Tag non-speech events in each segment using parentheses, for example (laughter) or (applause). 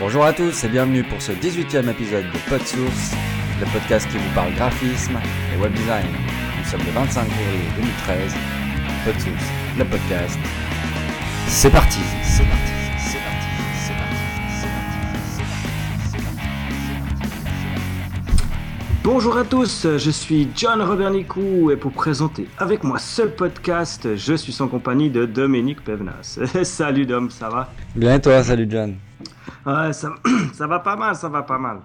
Bonjour à tous et bienvenue pour ce 18e épisode de PodSource, le podcast qui vous parle graphisme et web design. Nous sommes le 25 février 2013. PodSource, le podcast. C'est parti, c'est parti, c'est parti, c'est parti, c'est parti, parti, parti. Bonjour à tous, je suis John Robert Nicou et pour présenter avec moi ce podcast, je suis en compagnie de Dominique Pevnas. (laughs) Salut Dom, ça va? Bien et toi, salut John. Ouais, ça, (clears throat) ça va pas mal, ça va pas mal.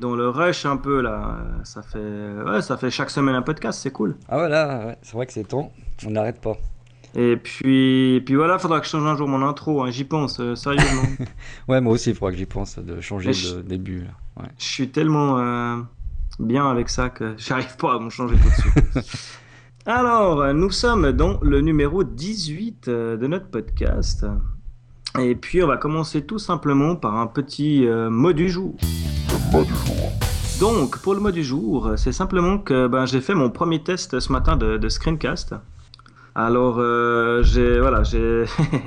Dans le rush un peu là, ça fait, ouais, ça fait chaque semaine un podcast, c'est cool. Ah voilà, ouais, c'est vrai que c'est temps, on n'arrête pas. Et puis, puis voilà, faudra que je change un jour mon intro, hein, j'y pense, euh, sérieusement. (laughs) Ouais, moi aussi, il faudra que j'y pense de changer je- début. là. Ouais. Je suis tellement euh, bien avec ça que (laughs) j'arrive pas à m'en changer tout de suite. (laughs) Alors, euh, nous sommes dans le numéro 18 euh, de notre podcast. Et puis, on va commencer tout simplement par un petit euh, mot du jour. Donc, pour le mot du jour, euh, c'est simplement que ben, j'ai fait mon premier test ce matin de, de screencast. Alors, euh, j'ai voilà, j'ai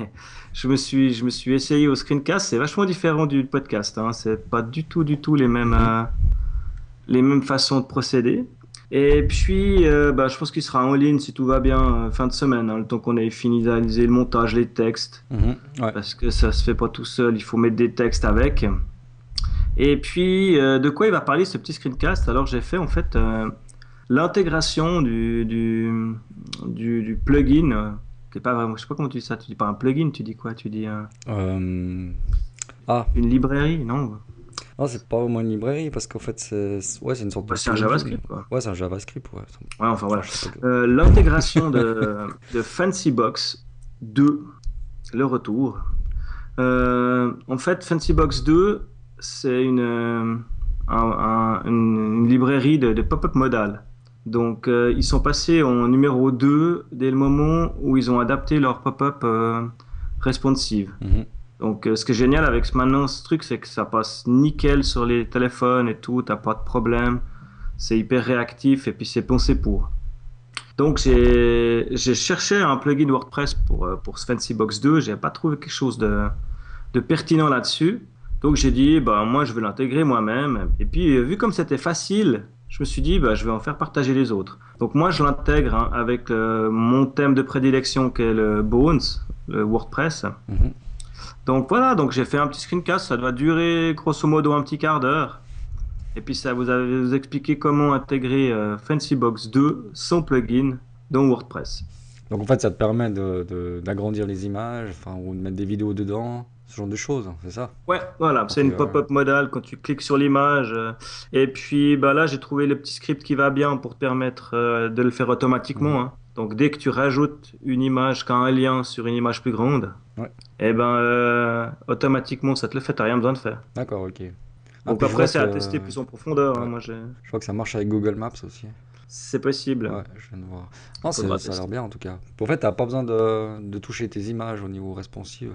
(laughs) je me suis je me suis essayé au screencast. C'est vachement différent du podcast. Hein. C'est pas du tout du tout les mêmes euh, les mêmes façons de procéder. Et puis, euh, bah, je pense qu'il sera en ligne si tout va bien euh, fin de semaine, hein, le temps qu'on ait finalisé le montage, les textes Mhm, ouais. parce que ça se fait pas tout seul, il faut mettre des textes avec. Et puis, euh, de quoi il va parler ce petit screencast? Alors, j'ai fait en fait euh, l'intégration du, du, du, du plugin. qui est pas vraiment, je sais pas comment tu dis ça. Tu dis pas un plugin, tu dis quoi? Tu dis un- Ah, une librairie, non? Non, c'est pas vraiment une librairie parce qu'en fait, c'est ouais, une sorte Bah, de. C'est un. JavaScript, quoi. Ouais, c'est un JavaScript, ouais. Ouais, enfin voilà. Euh, L'intégration de, de Fancybox 2, le retour. Euh, en fait, Fancybox 2, c'est une, euh, un- un- une, une librairie de, de pop-up modal. Donc, ils sont passés en numéro 2 dès le moment où ils ont adapté leur pop-up responsive. Mhm. Donc, euh, ce qui est génial avec ce- maintenant ce truc, c'est que ça passe nickel sur les téléphones et tout, t'as pas de problème. C'est hyper réactif et puis c'est pensé pour. Donc, j'ai cherché un plugin WordPress pour, euh, pour ce Fancybox 2. J'ai pas trouvé quelque chose de, pertinent là-dessus. Donc, j'ai dit, bah, moi, je vais l'intégrer moi-même. Et puis, euh, vu comme c'était facile, je me suis dit, bah, je vais en faire partager les autres. Donc, moi, je l'intègre hein, avec mon thème de prédilection qui est le Bones, le WordPress. Mhm. Donc voilà, donc j'ai fait un petit screencast, ça doit durer grosso modo un petit quart d'heure. Et puis ça vous avez vous expliquer comment intégrer euh, Fancybox 2 sans plugin dans WordPress. Donc en fait, ça te permet de- de- d'agrandir les images, enfin, ou de mettre des vidéos dedans, ce genre de choses, c'est ça? Ouais, voilà, c'est une pop-up modale quand tu cliques sur l'image. euh, et puis bah là, j'ai trouvé le petit script qui va bien pour te permettre euh, de le faire automatiquement. Mhm. hein. Donc dès que tu rajoutes une image qui a un lien sur une image plus grande, Ouais. Et ben euh, automatiquement ça te le fait, t'as rien besoin de faire. D'accord, ok. Ah, Donc je après c'est à tester plus en profondeur. hein, moi j'ai- Je vois que ça marche avec Google Maps aussi. C'est possible. Ouais, je viens de voir. Non, ça a l'air bien en tout cas. En fait, t'as pas besoin de, de toucher tes images au niveau responsive.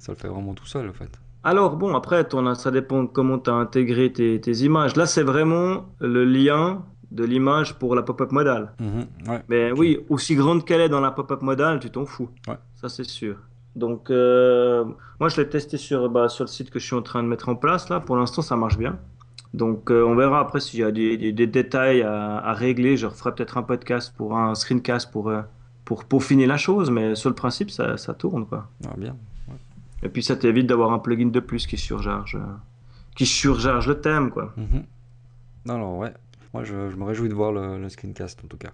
Ça le fait vraiment tout seul en fait. Alors bon, après, ton, ça dépend comment tu as intégré tes, tes images. Là, c'est vraiment le lien de l'image pour la pop-up modale. Mhm, ouais. Mais oui, aussi grande qu'elle est dans la pop-up modale, tu t'en fous. Ouais. Ça, c'est sûr. Donc, euh, moi, je l'ai testé sur, bah, sur le site que je suis en train de mettre en place. Là, pour l'instant, ça marche bien. Donc, euh, on verra après s'il y a des, des- des détails à, à régler. Je referai peut-être un podcast pour un screencast pour, euh, pour peaufiner la chose. Mais sur le principe, ça, ça tourne, quoi. Ah, bien. Et puis ça t'évite d'avoir un plugin de plus qui surcharge, qui surcharge le thème, quoi. Mhm. Non, alors ouais. Moi, je, je me réjouis de voir le, le screencast en tout cas.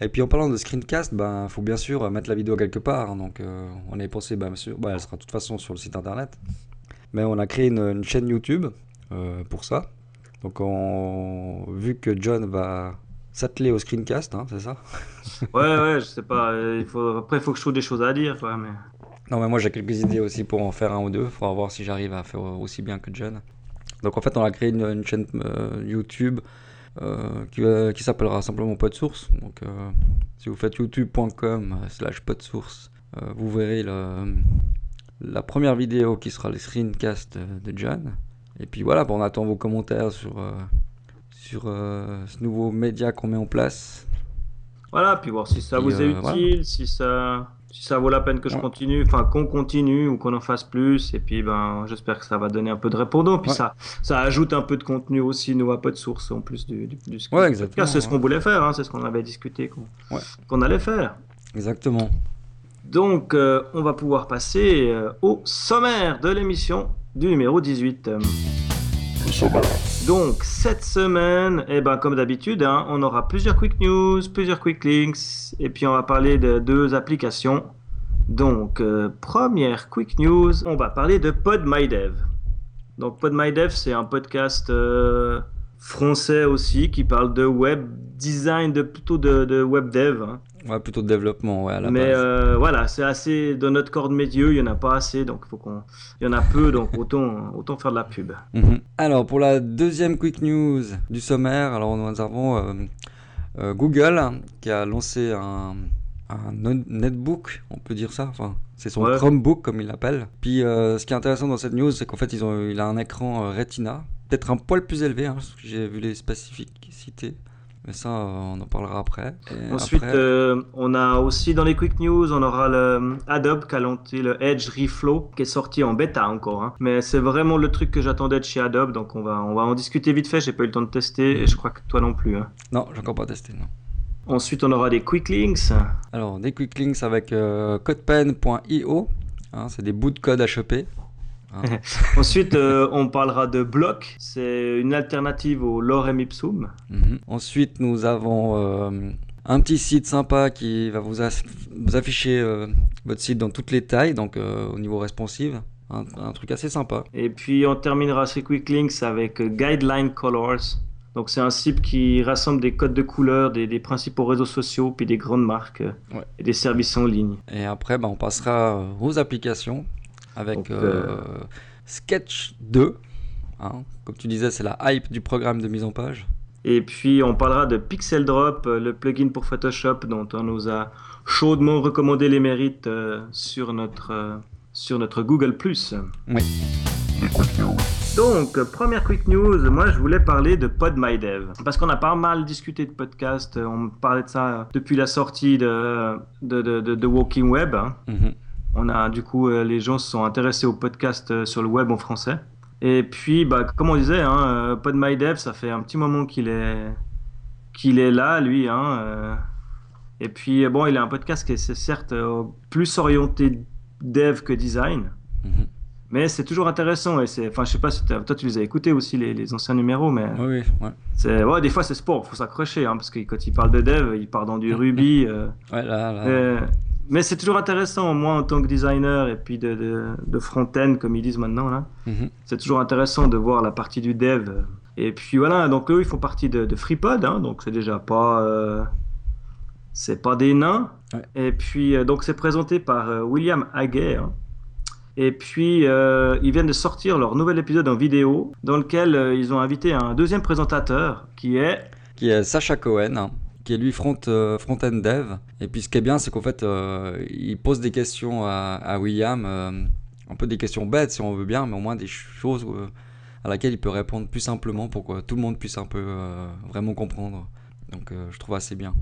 Et puis en parlant de screencast, ben faut bien sûr mettre la vidéo quelque part. hein. donc euh, on avait pensé, ben, bien sûr, ben, elle sera de toute façon sur le site internet. Mais on a créé une, une chaîne YouTube euh, pour ça. Donc on, vu que John va s'atteler au screencast, hein, c'est ça? (laughs) Ouais, ouais, je sais pas. euh, Il faut... Après, il faut que je trouve des choses à dire. Mais... Non, mais moi j'ai quelques idées aussi pour en faire un ou deux. Faudra voir si j'arrive à faire aussi bien que John. Donc en fait, on a créé une, une chaîne euh, YouTube qui, va- qui s'appellera simplement PodSource. Donc euh, si vous faites youtube.com slash PodSource, euh, vous verrez la première vidéo qui sera le screencast de John. Et puis voilà, on attend vos commentaires sur, euh, sur euh, ce nouveau média qu'on met en place. Voilà, puis voir si ça Puis, vous est euh, utile, voilà. si ça, si ça vaut la peine que je continue, enfin qu'on continue ou qu'on en fasse plus. Et puis ben j'espère que ça va donner un peu de répondants. Puis Ouais. ça, ça ajoute un peu de contenu aussi, nous à peu de source en plus du, du, du Ouais, exactement. C'est ce qu'on voulait faire, hein, c'est ce qu'on avait discuté qu'on Ouais. qu'on allait faire. Exactement. Donc, euh, on va pouvoir passer euh, au sommaire de l'émission du numéro 18. Donc, cette semaine, eh ben, comme d'habitude, hein, on aura plusieurs quick news, plusieurs quick links, et puis on va parler de deux applications. Donc, euh, première quick news, on va parler de PodMyDev. Donc, PodMyDev, c'est un podcast euh, français aussi qui parle de web design, de, plutôt de, de web dev. hein. Ouais, plutôt de développement, ouais, à la Mais base. euh, voilà, c'est assez dans notre corps de métier, il y en a pas assez, donc faut qu'on, il y en a peu, donc (laughs) autant, autant faire de la pub. Mhm. Alors, pour la deuxième quick news du sommaire, alors nous avons euh, euh, Google qui a lancé un, un netbook, on peut dire ça, enfin, c'est son Ouais. Chromebook comme il l'appelle. Puis, ce qui est intéressant dans cette news, c'est qu'en fait, ils ont, il a un écran Retina, peut-être un poil plus élevé, hein, parce que j'ai vu les spécificités. Mais ça, euh, on en parlera après. Et Ensuite, après- euh, on a aussi dans les quick news, on aura le Adobe qui a lancé le Edge Reflow, qui est sorti en bêta encore. hein. Mais c'est vraiment le truc que j'attendais de chez Adobe, donc on va, on va en discuter vite fait. J'ai pas eu le temps de tester, et je crois que toi non plus. hein. Non, j'ai encore pas testé, non. Ensuite, on aura des quick links. Alors, des quick links avec euh, codepen.io, hein, c'est des bouts de code HEP. Hein. (laughs) Ensuite, euh, on parlera de Block. C'est une alternative au Lorem Ipsum. Mhm. Ensuite, nous avons euh, un petit site sympa qui va vous, aff- vous afficher euh, votre site dans toutes les tailles, donc euh, au niveau responsive. Un, un truc assez sympa. Et puis on terminera ces quick links avec euh, Guideline Colors. Donc c'est un site qui rassemble des codes de couleurs des, des principaux réseaux sociaux, puis des grandes marques Ouais. et des services en ligne. Et après, bah, on passera aux applications avec Donc, euh, Sketch 2. hein. Comme tu disais, c'est la hype du programme de mise en page. Et puis on parlera de Pixel Drop, euh, le plugin pour Photoshop dont on nous a chaudement recommandé les mérites euh, sur notre sur notre Google+. Oui. Donc, première quick news, moi je voulais parler de PodMyDev. Parce qu'on a pas mal discuté de podcast, on parlait de ça depuis la sortie de, de, de, de- de Walking Web. hein. Mhm. On a du coup, euh, les gens se sont intéressés au podcast euh, sur le web en français. Et puis, bah, comme on disait, hein, euh, PodMyDev, ça fait un petit moment qu'il est, qu'il est là, lui. Hein. Et puis, bon, il a un podcast qui est certes plus orienté dev que design. Mhm. Mais c'est toujours intéressant. Et c'est, enfin, je sais pas si toi tu les as écoutés aussi, les, les anciens numéros, mais Oui, oui, ouais. c'est, ouais, des fois c'est sport, faut s'accrocher, hein, parce que quand il parle de dev, il part dans du (laughs) Ruby. euh, Ouais, là, là. Mais c'est toujours intéressant, moi en tant que designer et puis de, de, de front-end, comme ils disent maintenant, là. Mhm. C'est toujours intéressant de voir la partie du dev. Et puis voilà, donc eux, ils font partie de, de FreePod, hein, donc c'est déjà pas. euh, c'est pas des nains. Ouais. Et puis, euh, donc c'est présenté par euh, William Haguet. hein. Et puis, ils viennent de sortir leur nouvel épisode en vidéo, dans lequel ils ont invité un deuxième présentateur qui est. qui est Sacha Cohen, hein, qui est lui front, euh, front-end dev. Et puis ce qui est bien, c'est qu'en fait, euh, il pose des questions à, à William, euh, un peu des questions bêtes si on veut bien, mais au moins des choses euh, à laquelle il peut répondre plus simplement pour que tout le monde puisse un peu vraiment comprendre. Donc je trouve assez bien.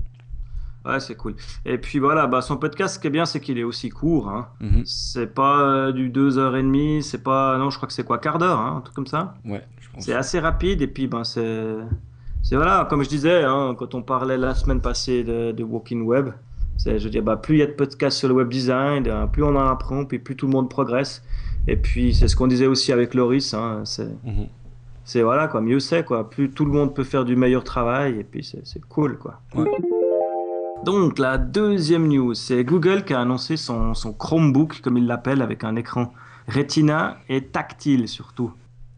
Ouais, c'est cool. Et puis voilà, bah, son podcast, ce qui est bien, c'est qu'il est aussi court. Hein. Mhm. C'est pas euh, du 2h30, c'est pas. Non, je crois que c'est quoi, quart d'heure, hein, un truc comme ça. Ouais, je pense. C'est assez rapide et puis ben c'est c'est voilà comme je disais hein, quand on parlait la semaine passée de, de Walking Web c'est je dire bah plus il y a de podcasts sur le web design euh, plus on en apprend puis plus tout le monde progresse et puis c'est ce qu'on disait aussi avec Loris hein, c'est Mhm. c'est voilà quoi mieux c'est quoi plus tout le monde peut faire du meilleur travail et puis c'est c'est cool quoi Ouais. donc la deuxième news c'est Google qui a annoncé son, son Chromebook comme il l'appelle avec un écran Retina et tactile surtout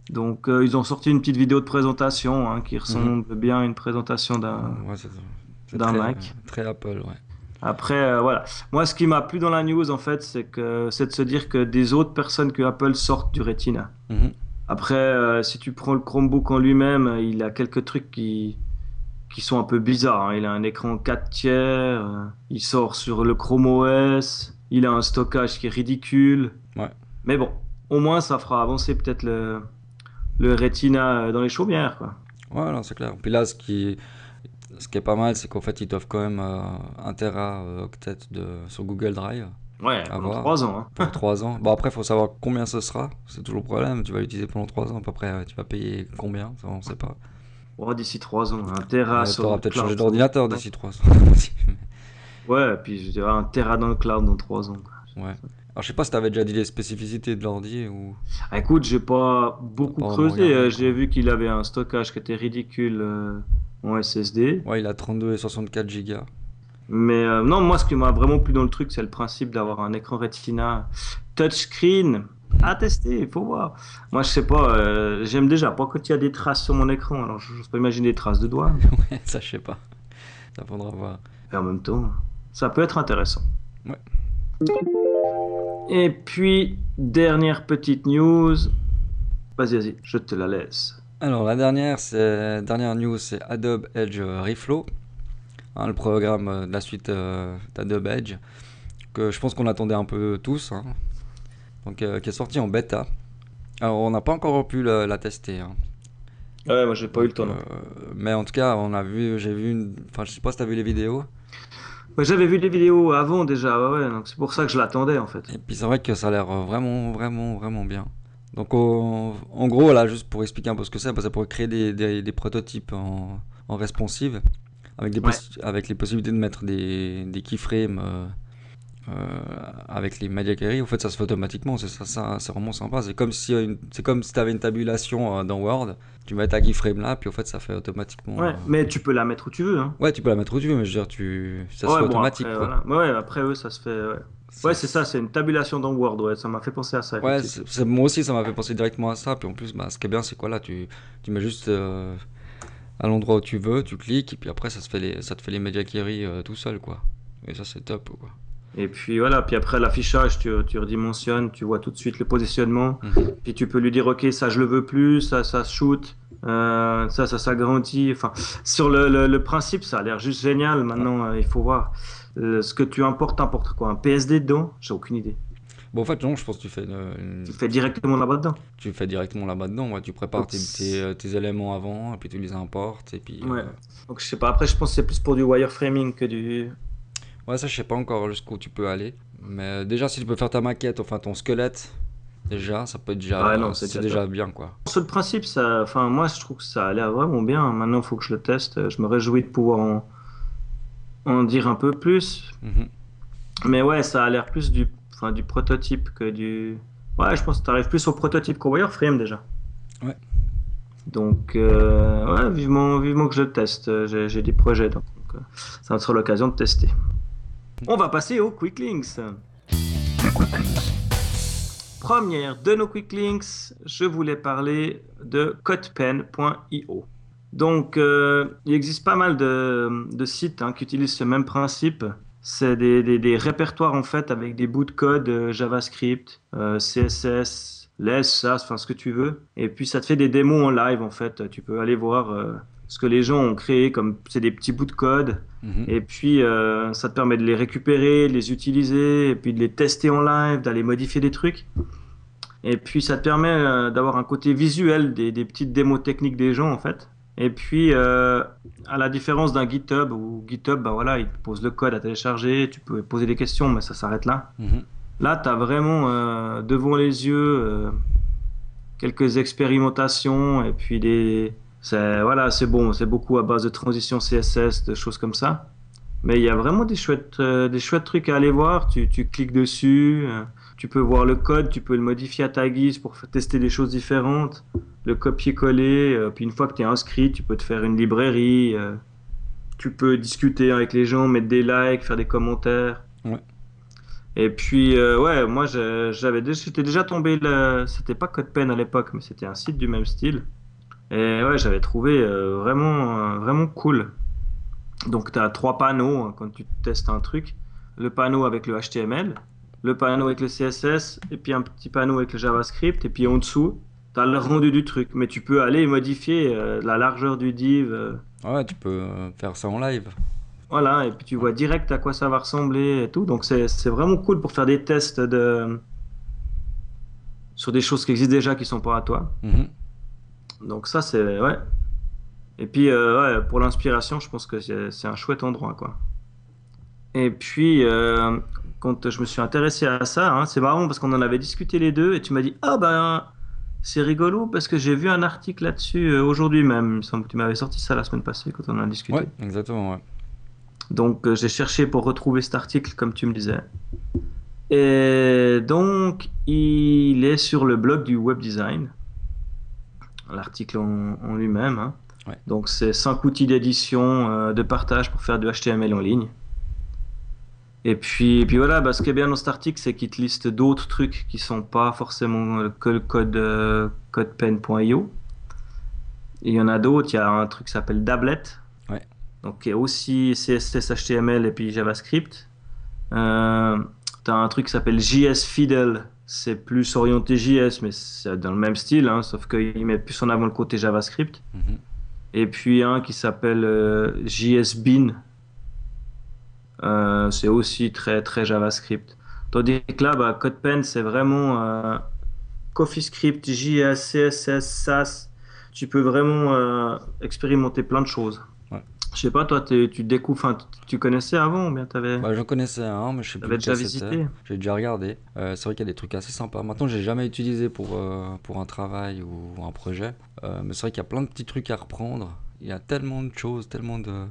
donc euh, ils ont sorti une petite vidéo de présentation hein, qui ressemble bien à une présentation d'un Ouais, Mac. euh, Très Apple, ouais. après, euh, voilà. Moi, ce qui m'a plu dans la news, en fait, c'est que c'est de se dire que des autres personnes que Apple sortent du Retina. Mhm. Après, euh, si tu prends le Chromebook en lui-même, il a quelques trucs qui qui sont un peu bizarres. hein. Il a un écran 4 tiers, il sort sur le Chrome OS, il a un stockage qui est ridicule. Ouais. Mais bon, au moins, ça fera avancer peut-être le le Retina euh, dans les chaumières, quoi. Ouais, non, c'est clair. Puis là, ce qui, ce qui est pas mal, c'est qu'en fait, ils doivent quand même euh, un Tera octet de, sur Google Drive. Ouais, pendant voir. 3 ans. hein. (laughs) pour 3 ans. Bon, après, il faut savoir combien ce sera. C'est toujours le problème. Tu vas l'utiliser pendant 3 ans, à peu près. ouais, Tu vas payer combien? Ça, on sait pas. Oh, d'ici 3 ans, un Tera Ouais, sur T'auras le peut-être changé d'ordinateur d'ici 3 ans. (laughs) Ouais, puis je dirais un Tera dans le cloud dans 3 ans. quoi. ouais. Alors, je sais pas si t'avais déjà dit les spécificités de l'ordi ou. Ah, écoute, j'ai pas beaucoup Pas creusé. euh. J'ai vu qu'il avait un stockage qui était ridicule euh, en SSD. Ouais, il a 32 et 64 gigas. Mais euh, non, moi, ce qui m'a vraiment plu dans le truc, c'est le principe d'avoir un écran Retina touchscreen à tester. Il faut voir. Moi, je sais pas. euh, J'aime déjà pas quand il y a des traces sur mon écran. Alors, je n'ose pas imaginer des traces de doigts. (laughs) Ouais, ça, je sais pas. Ça faudra voir. Et en même temps, ça peut être intéressant. Ouais. Et puis, dernière petite news. Vas-y, vas-y, je te la laisse. Alors, la dernière, c'est... dernière news, c'est Adobe Edge Reflow. Hein, le programme de la suite euh, d'Adobe Edge. Que je pense qu'on attendait un peu tous. hein. Donc, euh, qui est sorti en bêta. Alors, on n'a pas encore pu la, la tester. hein. Ouais, moi, j'ai pas eu le temps. Euh, mais en tout cas, on a vu, j'ai vu. Enfin, je sais pas si t'as vu les vidéos. Ouais, J'avais vu les vidéos avant déjà, ouais, ouais, donc c'est pour ça que je l'attendais en fait. Et puis c'est vrai que ça a l'air vraiment, vraiment, vraiment bien. Donc en gros, là, juste pour expliquer un peu ce que c'est, bah, ça pourrait créer des, des- des prototypes en, en responsive, avec, des les possibilités de mettre des, des keyframes euh, avec les media query. En fait, ça se fait automatiquement, c'est ça, ça- c'est vraiment sympa. C'est comme si c'est comme si tu avais une tabulation euh, dans Word, tu mets ta keyframe là, puis en fait, ça fait automatiquement. Ouais, euh, mais tu peux la mettre où tu veux. Hein. Ouais, tu peux la mettre où tu veux, mais je veux dire, tu... ça se fait bon, automatique. après, quoi. voilà. Ouais, après eux, ça se fait. Ouais, ouais c'est ça, c'est une tabulation dans Word, ouais, ça m'a fait penser à ça. Ouais, moi aussi ça m'a fait penser directement à ça. Puis en plus, bah, ce qui est bien, c'est quoi là tu, tu mets juste euh, à l'endroit où tu veux, tu cliques, et puis après ça, se fait les, ça te fait les media query euh, tout seul, quoi. Et ça, c'est top, quoi. Et puis voilà, puis après l'affichage, tu, tu redimensionnes, tu vois tout de suite le positionnement. Mhm. Puis tu peux lui dire, ok, ça je le veux plus, ça ça shoot, euh, ça ça s'agrandit. Enfin, sur le, le, le principe, ça a l'air juste génial. Maintenant, euh, il faut voir Euh, ce que tu importes, importe quoi, un PSD dedans J'ai aucune idée. Bon, en fait, non, je pense que tu fais, une- Tu fais directement là-bas dedans. tu fais directement là-bas dedans. Ouais, tu prépares tes, tes, euh, tes éléments avant, et puis tu les importes, et puis. Ouais. Donc je sais pas. Après, je pense que c'est plus pour du wireframing que du. Ouais, ça, je sais pas encore jusqu'où tu peux aller. Mais déjà, si tu peux faire ta maquette, enfin ton squelette, déjà, ça peut être déjà. Ouais, non, c'est déjà bien, quoi. Sur le principe, ça, enfin moi je trouve que ça a l'air vraiment bien. Maintenant, il faut que je le teste. Je me réjouis de pouvoir en, en dire un peu plus. Mhm. Mais ouais, ça a l'air plus du, enfin, du prototype que du. Ouais, je pense que tu arrives plus au prototype qu'au wireframe déjà. Ouais. Donc, euh, ouais, vivement, vivement que je le teste. J'ai des projets, donc euh, ça sera l'occasion de tester. On va passer aux quick links. Première de nos quick links, je voulais parler de codepen.io. Donc, euh, il existe pas mal de, sites hein, qui utilisent ce même principe. C'est des, répertoires en fait avec des bouts de code euh, JavaScript, euh, CSS, LESS, SAS, enfin ce que tu veux. Et puis ça te fait des démos en live en fait. Tu peux aller voir ce que les gens ont créé comme c'est des petits bouts de code. Mhm. Et puis, euh, ça te permet de les récupérer, de les utiliser, et puis de les tester en live, d'aller modifier des trucs. Et puis, ça te permet euh, d'avoir un côté visuel des, des petites démos techniques des gens, en fait. Et puis, euh, à la différence d'un GitHub, où GitHub, ben voilà, il te pose le code à télécharger, tu peux poser des questions, mais ça s'arrête là. Mhm. Là, tu as vraiment devant les yeux quelques expérimentations et puis des. C'est voilà, c'est bon, c'est beaucoup à base de transition CSS, de choses comme ça. Mais il y a vraiment des chouettes, euh, des chouettes trucs à aller voir. Tu, tu cliques dessus, euh, tu peux voir le code, tu peux le modifier à ta guise pour tester des choses différentes, le copier-coller. euh, puis une fois que tu es inscrit, tu peux te faire une librairie. tu peux discuter avec les gens, mettre des likes, faire des commentaires. Ouais. Et puis, ouais, moi, j'avais déjà, j'étais déjà tombé, c'était pas CodePen à l'époque, mais c'était un site du même style. Et ouais, j'avais trouvé euh, vraiment, euh, vraiment cool. Donc, tu as trois panneaux hein, quand tu testes un truc. Le panneau avec le HTML, le panneau avec le CSS, et puis un petit panneau avec le JavaScript. Et puis en dessous, tu as le rendu du truc. Mais tu peux aller modifier euh, la largeur du div. Ouais, tu peux faire ça en live. voilà, et puis tu vois direct à quoi ça va ressembler et tout. Donc c'est c'est vraiment cool pour faire des tests de... sur des choses qui existent déjà qui sont pas à toi. Mhm. Donc ça c'est ouais. Et puis euh, ouais, pour l'inspiration, je pense que c'est un chouette endroit quoi. Et puis euh, quand je me suis intéressé à ça, hein, c'est marrant parce qu'on en avait discuté les deux et tu m'as dit Ah ben c'est rigolo parce que j'ai vu un article là-dessus euh, aujourd'hui même. Il me semble que tu m'avais sorti ça la semaine passée quand on en a discuté. Ouais, exactement, ouais. Donc euh, j'ai cherché pour retrouver cet article comme tu me disais. Et donc il est sur le blog du web design, l'article en, en lui-même. hein. Ouais. Donc c'est 5 outils d'édition, euh, de partage pour faire du HTML en ligne. Et puis, et puis voilà, bah, ce qui est bien dans cet article, c'est qu'il te liste d'autres trucs qui sont pas forcément que le code euh, codepen.io. Il y en a d'autres, il y a un truc qui s'appelle Dablet. Ouais. Donc qui est aussi CSS, HTML et puis JavaScript. Euh, tu as un truc qui s'appelle JS Fiddle. C'est plus orienté JS, mais c'est dans le même style, hein, sauf qu'il met plus en avant le côté JavaScript. Mhm. Et puis un qui s'appelle euh, JS Bean. Euh, c'est aussi très très JavaScript. Tandis que là, bah, CodePen, c'est vraiment euh, CoffeeScript, JS, CSS, SAS. Tu peux vraiment expérimenter plein de choses. Ouais. Je sais pas, toi, tu découvres, tu- connaissais avant ou bien t'avais Bah, j'en connaissais un, mais je sais plus déjà visité? J'ai déjà regardé. Euh, c'est vrai qu'il y a des trucs assez sympas. Maintenant, j'ai jamais utilisé pour, euh, pour un travail ou un projet. Euh, mais c'est vrai qu'il y a plein de petits trucs à reprendre. Il y a tellement de choses, tellement de.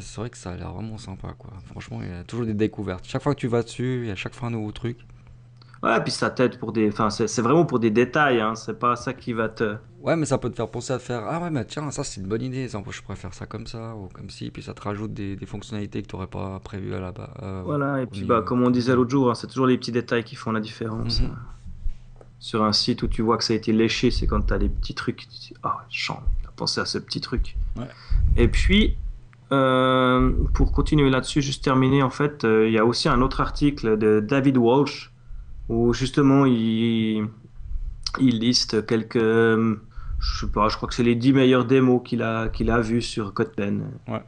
C'est vrai que ça a l'air vraiment sympa, quoi. Franchement, il y a toujours des découvertes. Chaque fois que tu vas dessus, il y a chaque fois un nouveau truc. Ouais, puis ça t'aide pour des. Enfin, c'est vraiment pour des détails, hein. C'est pas ça qui va te. Ouais, mais ça peut te faire penser à faire Ah ouais, mais tiens, ça c'est une bonne idée. Ça, je pourrais faire ça comme ça ou comme ci. Puis ça te rajoute des, des fonctionnalités que tu n'aurais pas prévues à la base. Voilà, et puis bah, comme on disait l'autre jour, hein, c'est toujours les petits détails qui font la différence. Mhm. Sur un site où tu vois que ça a été léché, c'est quand tu as des petits trucs, tu dis Ah, il a pensé à ce petit truc. Ouais. Et puis, euh, pour continuer là-dessus, juste terminer, en fait, euh, il y a aussi un autre article de David Walsh où justement il, il liste quelques. Je sais pas, je crois que c'est les 10 meilleures démos qu'il a, qu'il a vues sur CodePen. Ouais.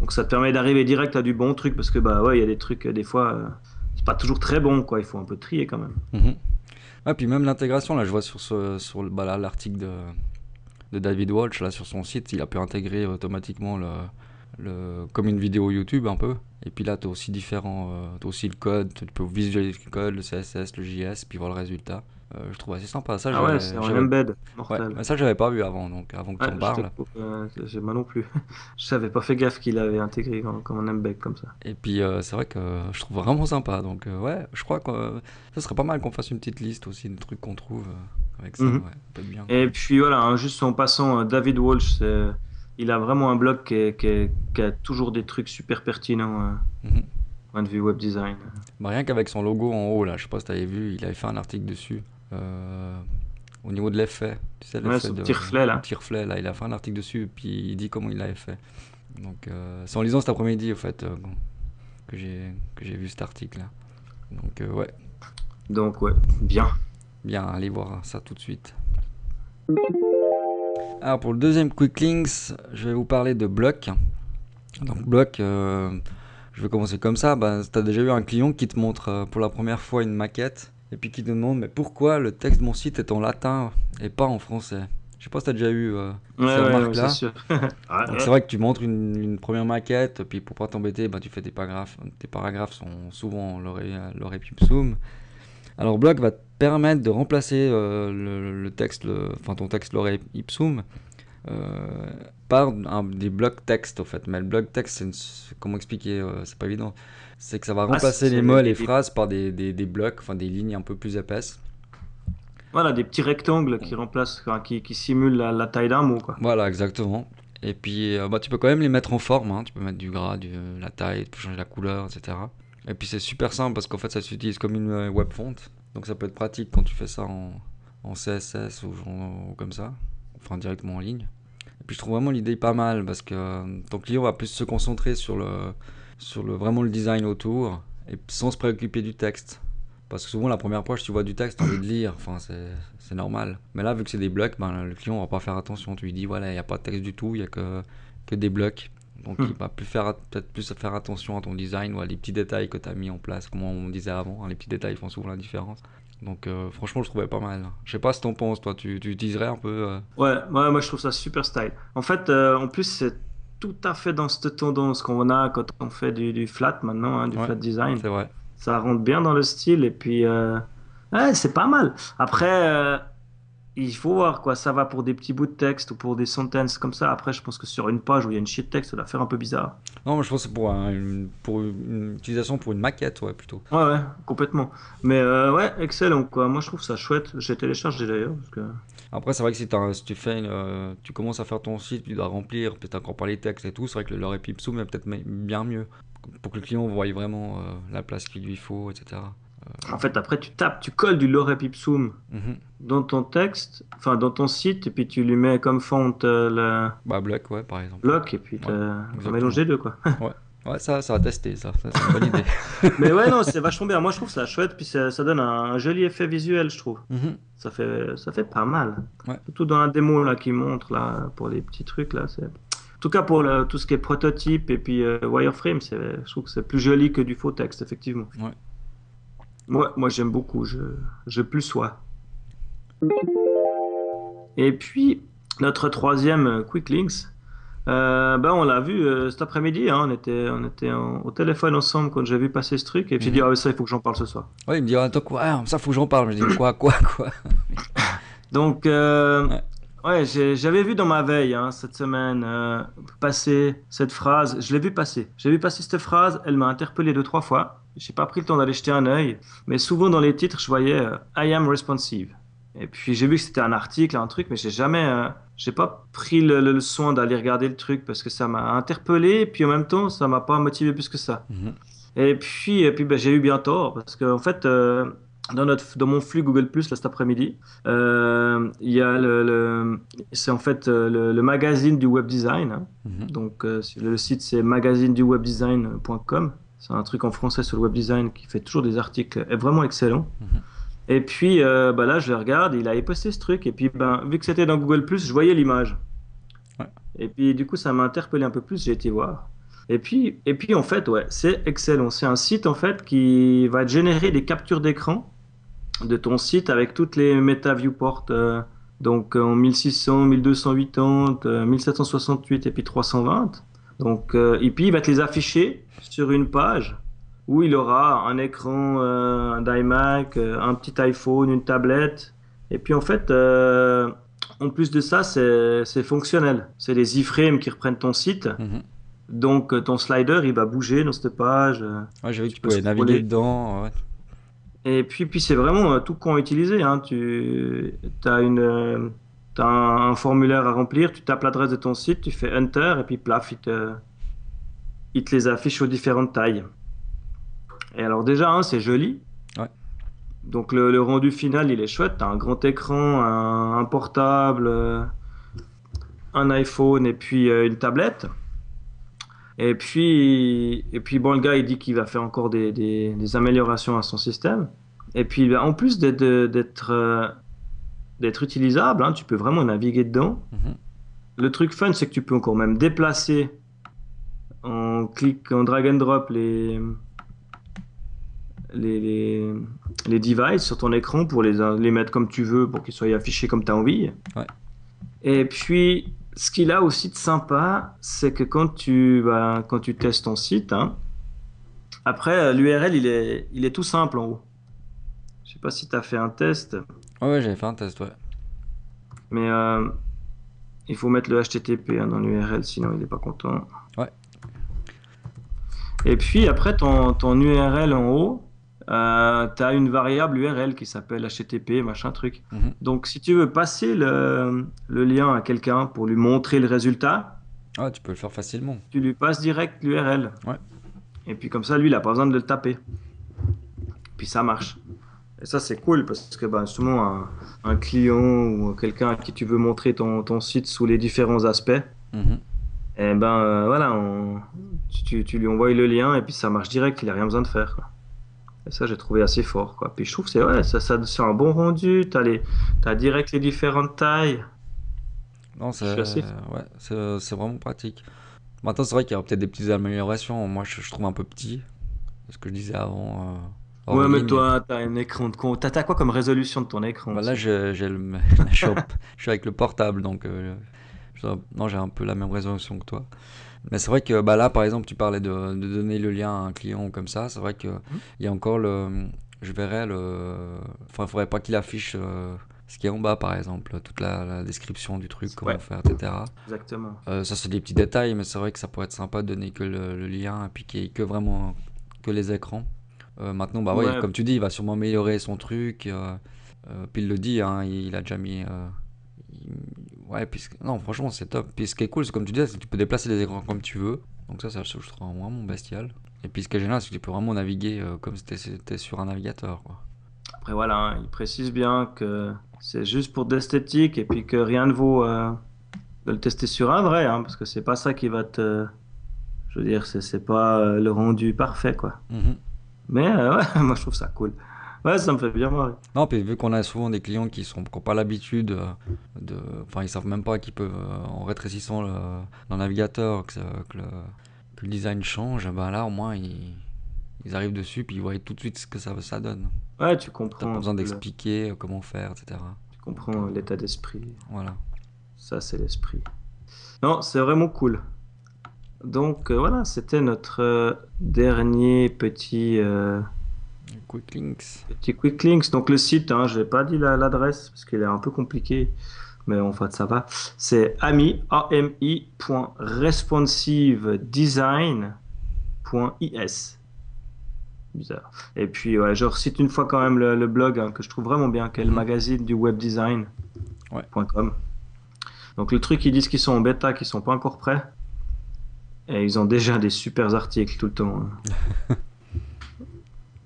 Donc ça te permet d'arriver direct à du bon truc parce que bah ouais, il y a des trucs, des fois, euh, c'est pas toujours très bon, quoi. Il faut un peu trier quand même. Mhm. Ouais, puis même l'intégration, là, je vois sur, ce, sur le- bah, là, l'article de, de David Walsh, là, sur son site, il a pu intégrer automatiquement le, le, comme une vidéo YouTube un peu. Et puis là, tu as aussi différents, euh, t'as aussi le code, tu peux visualiser le code, le CSS, le JS, puis voir le résultat. Euh, je trouve assez sympa. Ça, Ah ouais, c'est un embed ouais, mortel. mais ça, j'avais pas vu avant, donc avant que Ouais, tu en parles. euh, j'ai- moi non plus. (laughs) je n'avais pas fait gaffe qu'il avait intégré comme, comme un embed comme ça. Et puis euh, c'est vrai que je trouve vraiment sympa. Donc ouais, je crois que ça serait pas mal qu'on fasse une petite liste aussi de trucs qu'on trouve avec ça. Ouais, bien. Et puis voilà, hein, juste en passant, David Walsh, c'est- il a vraiment un blog qui, est- qui est- qui a toujours des trucs super pertinents euh, Mhm. point de vue web design. Bah, rien qu'avec son logo en haut, là, je sais pas si t'avais vu, il avait fait un article dessus. euh, au niveau de l'effet, tu sais, Ouais, l'effet de. petit reflet, là. le petit reflet, là, il a fait un article dessus, puis il dit comment il l'avait fait. Donc, euh, c'est en lisant cet après-midi, au fait, que j'ai vu cet article-là. Donc, ouais, Donc ouais, bien. bien, allez voir ça tout de suite. Alors, pour le deuxième Quick Links, je vais vous parler de Block. Donc, Block, euh, je vais commencer comme ça. Bah, tu as déjà eu un client qui te montre euh, pour la première fois une maquette et puis qui te demande mais pourquoi le texte de mon site est en latin et pas en français? Je sais pas si tu as déjà eu euh, Ouais, ces ouais, ouais, remarques-là. (laughs) c'est vrai que tu montres une, une première maquette, puis pour pas t'embêter, bah, tu fais tes paragraphes. Tes paragraphes sont souvent l'oré ipsum. Alors Block va te permettre de remplacer euh, le, le texte, le- enfin ton texte l'oré ipsum, euh, par un- des blocs texte au fait. Mais le bloc texte, une- comment expliquer, euh, c'est pas évident. C'est que ça va Ah, remplacer les mots, des- les des- phrases par des, des, blocs, enfin des lignes un peu plus épaisses. Voilà, des petits rectangles qui remplacent, qui, qui simulent la, la taille d'un mot, quoi. Voilà, exactement. Et puis, euh, bah, tu peux quand même les mettre en forme. hein. Tu peux mettre du gras, du, la taille, tu peux changer la couleur, etc. Et puis, c'est super simple parce qu'en fait, ça s'utilise comme une euh, web font. Donc, ça peut être pratique quand tu fais ça en, CSS ou, genre- ou comme ça. Enfin, directement en ligne. Et puis, je trouve vraiment l'idée pas mal parce que euh, ton client va plus se concentrer sur, le, sur le, vraiment le design autour et sans se préoccuper du texte. Parce que souvent, la première page, tu vois du texte, tu envie de lire. Enfin, c'est c'est normal. Mais là, vu que c'est des blocs, ben, le client va pas faire attention. Tu lui dis, voilà, il n'y a pas de texte du tout, il n'y a que, que des blocs. Donc, Hmm. il va plus faire, peut-être plus faire attention à ton design ou à les petits détails que tu as mis en place, comme on disait avant. hein, les petits détails font souvent la différence. Donc, euh, franchement, je trouvais pas mal. Je sais pas ce que t'en penses, toi. Tu, tu utiliserais un peu. euh, Ouais, ouais, moi je trouve ça super style. En fait, euh, en plus, c'est tout à fait dans cette tendance qu'on a quand on fait du, du flat maintenant, hein, du Ouais. flat design. C'est vrai. ça rentre bien dans le style et puis ouais, c'est pas mal. Après, il faut voir quoi, ça va pour des petits bouts de texte ou pour des sentences comme ça. Après, je pense que sur une page où il y a une chier de texte, ça va faire un peu bizarre. Non, mais je pense que c'est pour, un- une, pour une utilisation pour une maquette, ouais, plutôt. Ouais, ouais, complètement. Mais euh, ouais, excellent quoi. Moi, je trouve ça chouette. J'ai téléchargé d'ailleurs que Après, c'est vrai que si, tu fais, euh, tu commences à faire ton site, tu dois remplir, peut-être encore par les textes et tout, c'est vrai que le leur Ipsum est peut-être bien mieux pour que le client voie vraiment euh, la place qu'il lui faut, etc. en fait, après, tu tapes, tu colles du lorem ipsum Mhm. dans ton texte, enfin dans ton site, et puis tu lui mets comme font euh, le Bah, Block, ouais, par exemple. bloc, et puis Ouais, exactement. mélangé les deux quoi. Ouais, ça, ça va tester, ça. Ça, c'est une bonne idée. (laughs) Mais ouais, non, c'est vachement bien. Moi, je trouve ça chouette, puis ça, ça donne un, un joli effet visuel, je trouve. Mhm. Ça fait, ça fait pas mal. Ouais. Surtout dans la démo là qui montre là pour les petits trucs là. C'est... En tout cas pour le- tout ce qui est prototype et puis euh, wireframe, c'est, je trouve que c'est plus joli que du faux texte effectivement. Ouais. Moi, moi j'aime beaucoup. Je, je plus sois. Et puis notre troisième euh, Quick Links. euh, ben on l'a vu euh, cet après-midi, hein, on était, on était en- au téléphone ensemble quand j'ai vu passer ce truc et puis j'ai dit Mhm. ah ça il faut que j'en parle ce soir. Ouais, il me dit, ah, toi, quoi, ah, ça, faut que j'en parle. Je dis, quoi, quoi, quoi? (laughs) Donc, euh, Ouais. j'avais vu dans ma veille hein, cette semaine passer cette phrase. Je l'ai vu passer. J'ai vu passer cette phrase. Elle m'a interpellé deux trois fois. J'ai pas pris le temps d'aller jeter un œil, mais souvent dans les titres, je voyais euh, I am responsive. Et puis j'ai vu que c'était un article, un truc, mais j'ai jamais, euh, j'ai pas pris le, le- le soin d'aller regarder le truc parce que ça m'a interpellé. Et puis en même temps, ça m'a pas motivé plus que ça. Mhm. Et puis, et puis ben, j'ai eu bien tort parce qu'en fait, euh, dans, notre, dans mon flux Google Plus là, cet après-midi, euh, il y a le, le- c'est en fait le, le magazine du web design. hein. Mhm. Donc le site c'est magasineduwebdesign.com. C'est un truc en français sur le web design qui fait toujours des articles euh, vraiment excellents. Mhm. Et puis euh, bah là, je le regarde, il avait posté ce truc. Et puis, ben, vu que c'était dans Google Plus, je voyais l'image. Ouais. Et puis, du coup, ça m'a interpellé un peu plus. J'ai été voir. Et puis, et puis en fait, ouais, c'est excellent. C'est un site en fait qui va générer des captures d'écran de ton site avec toutes les méta viewports. euh, donc en 1600, 1280, euh, 1768 et puis 320. Donc, euh, et puis il va te les afficher sur une page où il aura un écran euh, d'iMac, euh, un petit iPhone, une tablette. Et puis en fait, euh, en plus de ça, c'est fonctionnel. C'est les iframes qui reprennent ton site. Mhm. Donc ton slider, il va bouger dans cette page. Ouais, j'ai vu que tu pouvais naviguer dedans. ouais. Et puis, puis c'est vraiment tout con à utiliser. Hein. Tu as, une, euh, t'as un, un formulaire à remplir, tu tapes l'adresse de ton site, tu fais Enter, et puis plaf, il te, il te les affiche aux différentes tailles. Et alors déjà, hein, c'est joli. Ouais. Donc le, le rendu final, il est chouette. Tu as un grand écran, un, un portable, euh, un iPhone et puis euh, une tablette. Et puis, et puis bon, le gars, il dit qu'il va faire encore des, des- des améliorations à son système. Et puis, ben, en plus d'être d'être euh, d'être utilisable, hein, tu peux vraiment naviguer dedans. Mhm. Le truc fun, c'est que tu peux encore même déplacer en clic, en drag and drop les les, les, les devices sur ton écran pour les, les mettre comme tu veux, pour qu'ils soient affichés comme tu as envie. Ouais. Et puis, ce qu'il a aussi de sympa, c'est que quand tu, bah, quand tu testes ton site, hein, après, l'URL, il est, il est tout simple en haut. Je sais pas si tu as fait un test, Ouais, ouais, j'avais fait un test, ouais. mais euh, il faut mettre le HTTP hein, dans l'URL, sinon il n'est pas content. Ouais. Et puis après, ton, ton URL en haut, euh, tu as une variable URL qui s'appelle HTTP, machin truc. Mhm. Donc si tu veux passer le, le lien à quelqu'un pour lui montrer le résultat, Ah, tu peux le faire facilement. tu lui passes direct l'URL. Ouais. Et puis comme ça, lui, il n'a pas besoin de le taper. Puis ça marche. Et ça, c'est cool parce que ben, justement, un, un client ou quelqu'un à qui tu veux montrer ton, ton site sous les différents aspects, Mhm. et ben euh, voilà, on- tu, tu lui envoies le lien et puis ça marche direct, il n'a rien besoin de faire. quoi. Et ça, j'ai trouvé assez fort. Quoi. Puis je trouve que c'est ouais, ça, ça, c'est un bon rendu, tu as, as direct les différentes tailles. Non, c'est assez- ouais, vraiment pratique. Maintenant, c'est vrai qu'il y aura peut-être des petites améliorations. Moi, je, je trouve un peu petit. Ce que je disais avant. euh, ouais, mais toi, tu as un écran de con. T'as t'as quoi comme résolution de ton écran Bah là, je, le, (laughs) je, suis avec le portable, donc. euh, non, j'ai un peu la même résolution que toi. Mais c'est vrai que bah, là, par exemple, tu parlais de, de donner le lien à un client comme ça. C'est vrai qu'il mmh. il y a encore le. Je verrais le. Enfin, il faudrait pas qu'il affiche euh, ce qui est en bas, par exemple, toute la, description du truc, comment faire, etc. Exactement. Euh, ça, c'est des petits détails, mais c'est vrai que ça pourrait être sympa de donner que le, lien et puis qu'il que vraiment que les écrans. Euh, maintenant, bah ouais. comme tu dis, il va sûrement améliorer son truc. puis il le dit, hein, il, a déjà mis. Ouais, puisque... non, franchement, c'est top. Puis ce qui est cool, c'est comme tu disais, c'est que tu peux déplacer les écrans comme tu veux. Donc ça, ça je trouve vraiment bestial. Et puis ce qui est génial, c'est que tu peux vraiment naviguer euh, comme si tu sur un navigateur. Quoi. Après, voilà, hein, il précise bien que c'est juste pour d'esthétique et puis que rien ne vaut euh, de le tester sur un vrai, hein, parce que c'est pas ça qui va te. Je veux dire, c'est pas euh, le rendu parfait, quoi. Mhm. Mais ouais, (laughs) moi je trouve ça cool. Ouais, ça me fait bien marrer. Non, puis vu qu'on a souvent des clients qui n'ont pas l'habitude euh, de. Enfin, ils savent même pas qu'ils peuvent, euh, en rétrécissant le, navigateur, que, que, le, que, le, design change, ben là, au moins, ils, ils, arrivent dessus, puis ils voient tout de suite ce que ça, ça donne. Ouais, tu comprends. T'as pas besoin d'expliquer euh, comment faire, etc. Tu comprends l'état d'esprit. Voilà. Ça, c'est l'esprit. Non, c'est vraiment cool. Donc voilà, c'était notre dernier petit Quick Links. Petit Quick Links. Donc le site, hein, je n'ai pas dit l'adresse parce qu'il est un peu compliqué, mais en fait ça va. C'est ami, ami.responsivedesign.is. Bizarre. Et puis ouais, je recite une fois quand même le, blog hein, que je trouve vraiment bien, qui est le mhm. magazine du webdesign.com. Donc le truc, ils disent qu'ils sont en bêta, qu'ils sont pas encore prêts. Ils ont déjà des super articles tout le temps. Hein.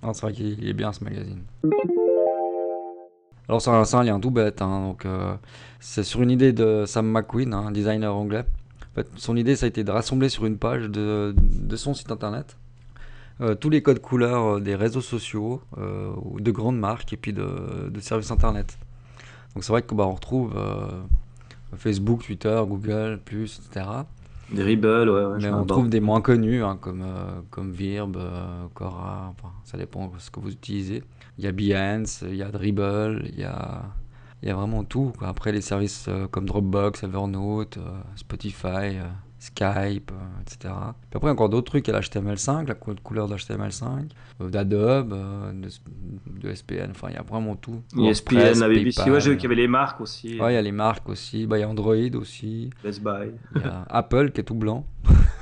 (laughs) c'est vrai qu'il est bien ce magazine. Alors c'est un, lien tout bête, hein, donc euh, c'est sur une idée de Sam McQueen, un designer anglais. Son idée ça a été de rassembler sur une page de, son site internet euh, tous les codes couleurs euh, des réseaux sociaux, de grandes marques et puis de, services internet. Donc c'est vrai que bah, retrouve Facebook, Twitter, Google, etc. Des Ribble, ouais. Mais on trouve des moins connus, hein, comme, euh, comme Virb, euh, Cora, enfin, ça dépend de ce que vous utilisez. Il y a Behance, il y a Dribble, il y a, il y a vraiment tout. Après, les services euh, comme Dropbox, Evernote, Spotify, Skype, euh, etc. Puis après, encore d'autres trucs. Il y a l'HTML5, la couleur d'HTML5, euh, d'Adobe, euh, de, SPN. Enfin, il y a vraiment tout. Il SPN, la BBC. Ouais, j'ai vu qu'il y avait les marques aussi. Ouais, il y a les marques aussi. Bah, il y a Android aussi. Best Buy. Il y a (laughs) Apple qui est tout blanc.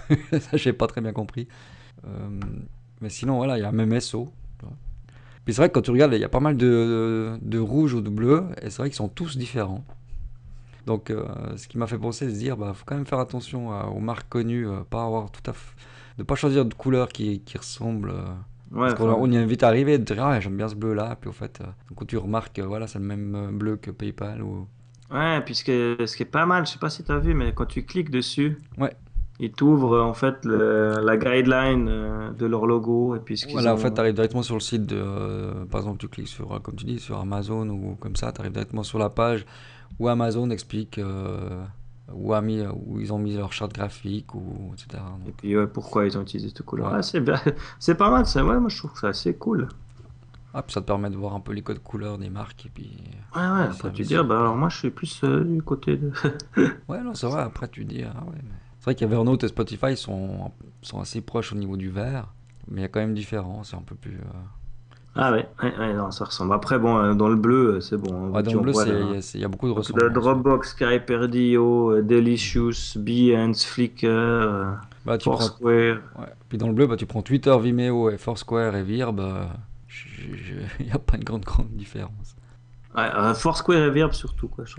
(laughs) Ça, j'ai pas très bien compris. mais sinon, voilà, il y a même SO. Puis c'est vrai que quand tu regardes, il y a pas mal de, de rouge ou de bleu, et c'est vrai qu'ils sont tous différents. Donc, euh, ce qui m'a fait penser, c'est de dire, bah, faut quand même faire attention aux marques connues, euh, pas avoir tout à de pas choisir de couleurs qui, qui ressemblent. Euh, parce qu'on on y est vite arrivé de dire, ah, j'aime bien ce bleu-là, puis au fait, quand tu remarques, voilà, c'est le même bleu que PayPal ou. Ouais, puis ce qui est, pas mal, je sais pas si tu as vu, mais quand tu cliques dessus, ouais. ils t'ouvrent en fait la guideline de leur logo. Et puis voilà, en fait, tu arrives directement sur le site de. par exemple, tu cliques sur, comme tu dis, sur Amazon ou comme ça, tu arrives directement sur la page où Amazon explique euh, où, a mis, où ils ont mis leur charte graphique, ou, etc. Et puis pourquoi ils ont utilisé cette couleur. c'est, (laughs) c'est pas mal, ça. Ouais, moi je trouve que c'est assez cool. Ah, puis ça te permet de voir un peu les codes couleurs des marques. Et puis, ouais, ouais, après tu dis, bah, alors moi je suis plus euh, du côté de. (laughs) ouais, non, c'est vrai, après tu dis, ah ouais, mais... C'est vrai qu'Evernote et Spotify sont, sont assez proches au niveau du vert, mais il y a quand même différence, c'est un peu plus. Euh, ah ouais, ouais, non, ça ressemble. Après, bon, euh, dans le bleu, euh, c'est bon. Dans le bleu, il y, a beaucoup de ressemblances. Dropbox, Skype-RDO, euh, Delicious, Behance, Flickr, bah, Foursquare. Puis dans le bleu, bah, tu prends Twitter, Vimeo, et Foursquare et Virb. (laughs) Il n'y a pas une grande, grande différence. Ouais, Foursquare et Virb surtout, quoi. Je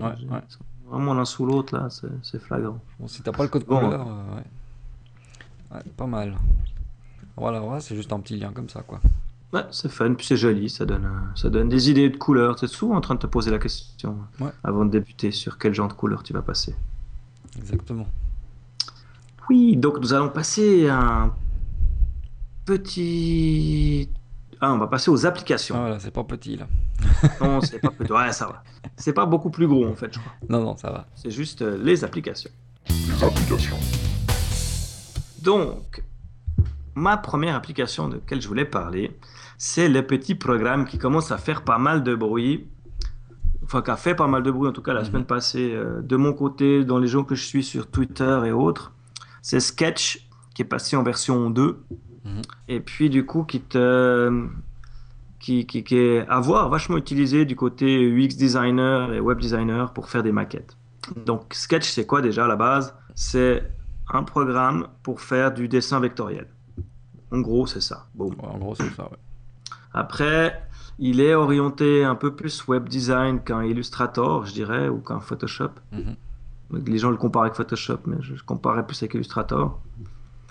Vraiment l'un sous l'autre, là, c'est flagrant. Bon, si t'as pas le code couleur, ouais. pas mal. Voilà, voilà c'est juste un petit lien comme ça, quoi. Ouais, c'est fun, puis c'est joli, ça donne, ça donne des idées de couleurs. Tu es souvent en train de te poser la question avant de débuter sur quel genre de couleur tu vas passer. Exactement. Oui, donc nous allons passer un petit. Ah, on va passer aux applications. Ah, voilà, c'est pas petit là. (laughs) non, c'est pas petit. Ouais, ça va. C'est pas beaucoup plus gros en fait, je crois. Non, non, ça va. C'est juste euh, les applications. Les applications. Donc, ma première application de laquelle je voulais parler, c'est le petit programme qui commence à faire pas mal de bruit. enfin qui a fait pas mal de bruit en tout cas la Mhm. semaine passée euh, de mon côté, dans les gens que je suis sur Twitter et autres, c'est Sketch qui est passé en version 2 Mhm. et puis du coup qui te qui, qui, qui est à voir vachement utilisé du côté UX designer et web designer pour faire des maquettes. Donc Sketch c'est quoi déjà à la base? C'est un programme pour faire du dessin vectoriel. En gros, c'est ça. Ouais, en gros, c'est ça, ouais. Après, il est orienté un peu plus web design qu'un Illustrator, je dirais, ou qu'un Photoshop. Mhm. Les gens le comparent avec Photoshop, mais je comparais plus avec Illustrator.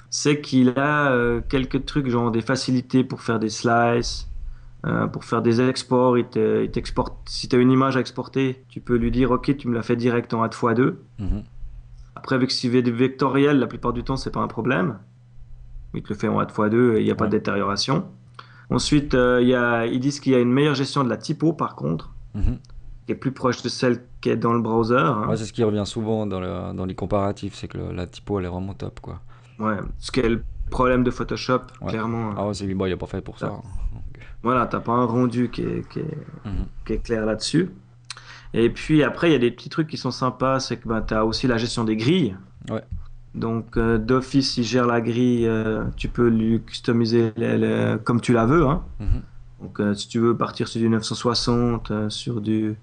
C'est qu'il a euh, quelques trucs, genre des facilités pour faire des slices, euh, pour faire des exports. Il te- il t'exporte. Si tu as une image à exporter, tu peux lui dire Ok, tu me la fais direct en A2. Mhm. Après, avec si vectoriel, la plupart du temps, c'est pas un problème. Il te le fait en A2 et il n'y a pas de détérioration. Ensuite, euh, y a, ils disent qu'il y a une meilleure gestion de la typo, par contre, Mhm. qui est plus proche de celle qui est dans le browser. hein. Ouais, c'est ce qui revient souvent dans, le- dans les comparatifs, c'est que le- la typo elle est vraiment top quoi. Ouais, ce qui est le problème de Photoshop, Ouais. clairement. Ah ouais, c'est bon, il est pas fait pour ça. Ah. hein. Donc, Voilà, t'as pas un rendu qui est, qui est, mhm. qui est clair là-dessus. Et puis après, il y a des petits trucs qui sont sympas, c'est que ben, tu as aussi la gestion des grilles. Ouais. Donc euh, d'office, il gère la grille, euh, tu peux lui customiser les- les- comme tu la veux. Hein. Mhm. Donc euh, si tu veux partir sur du 960, euh, sur du...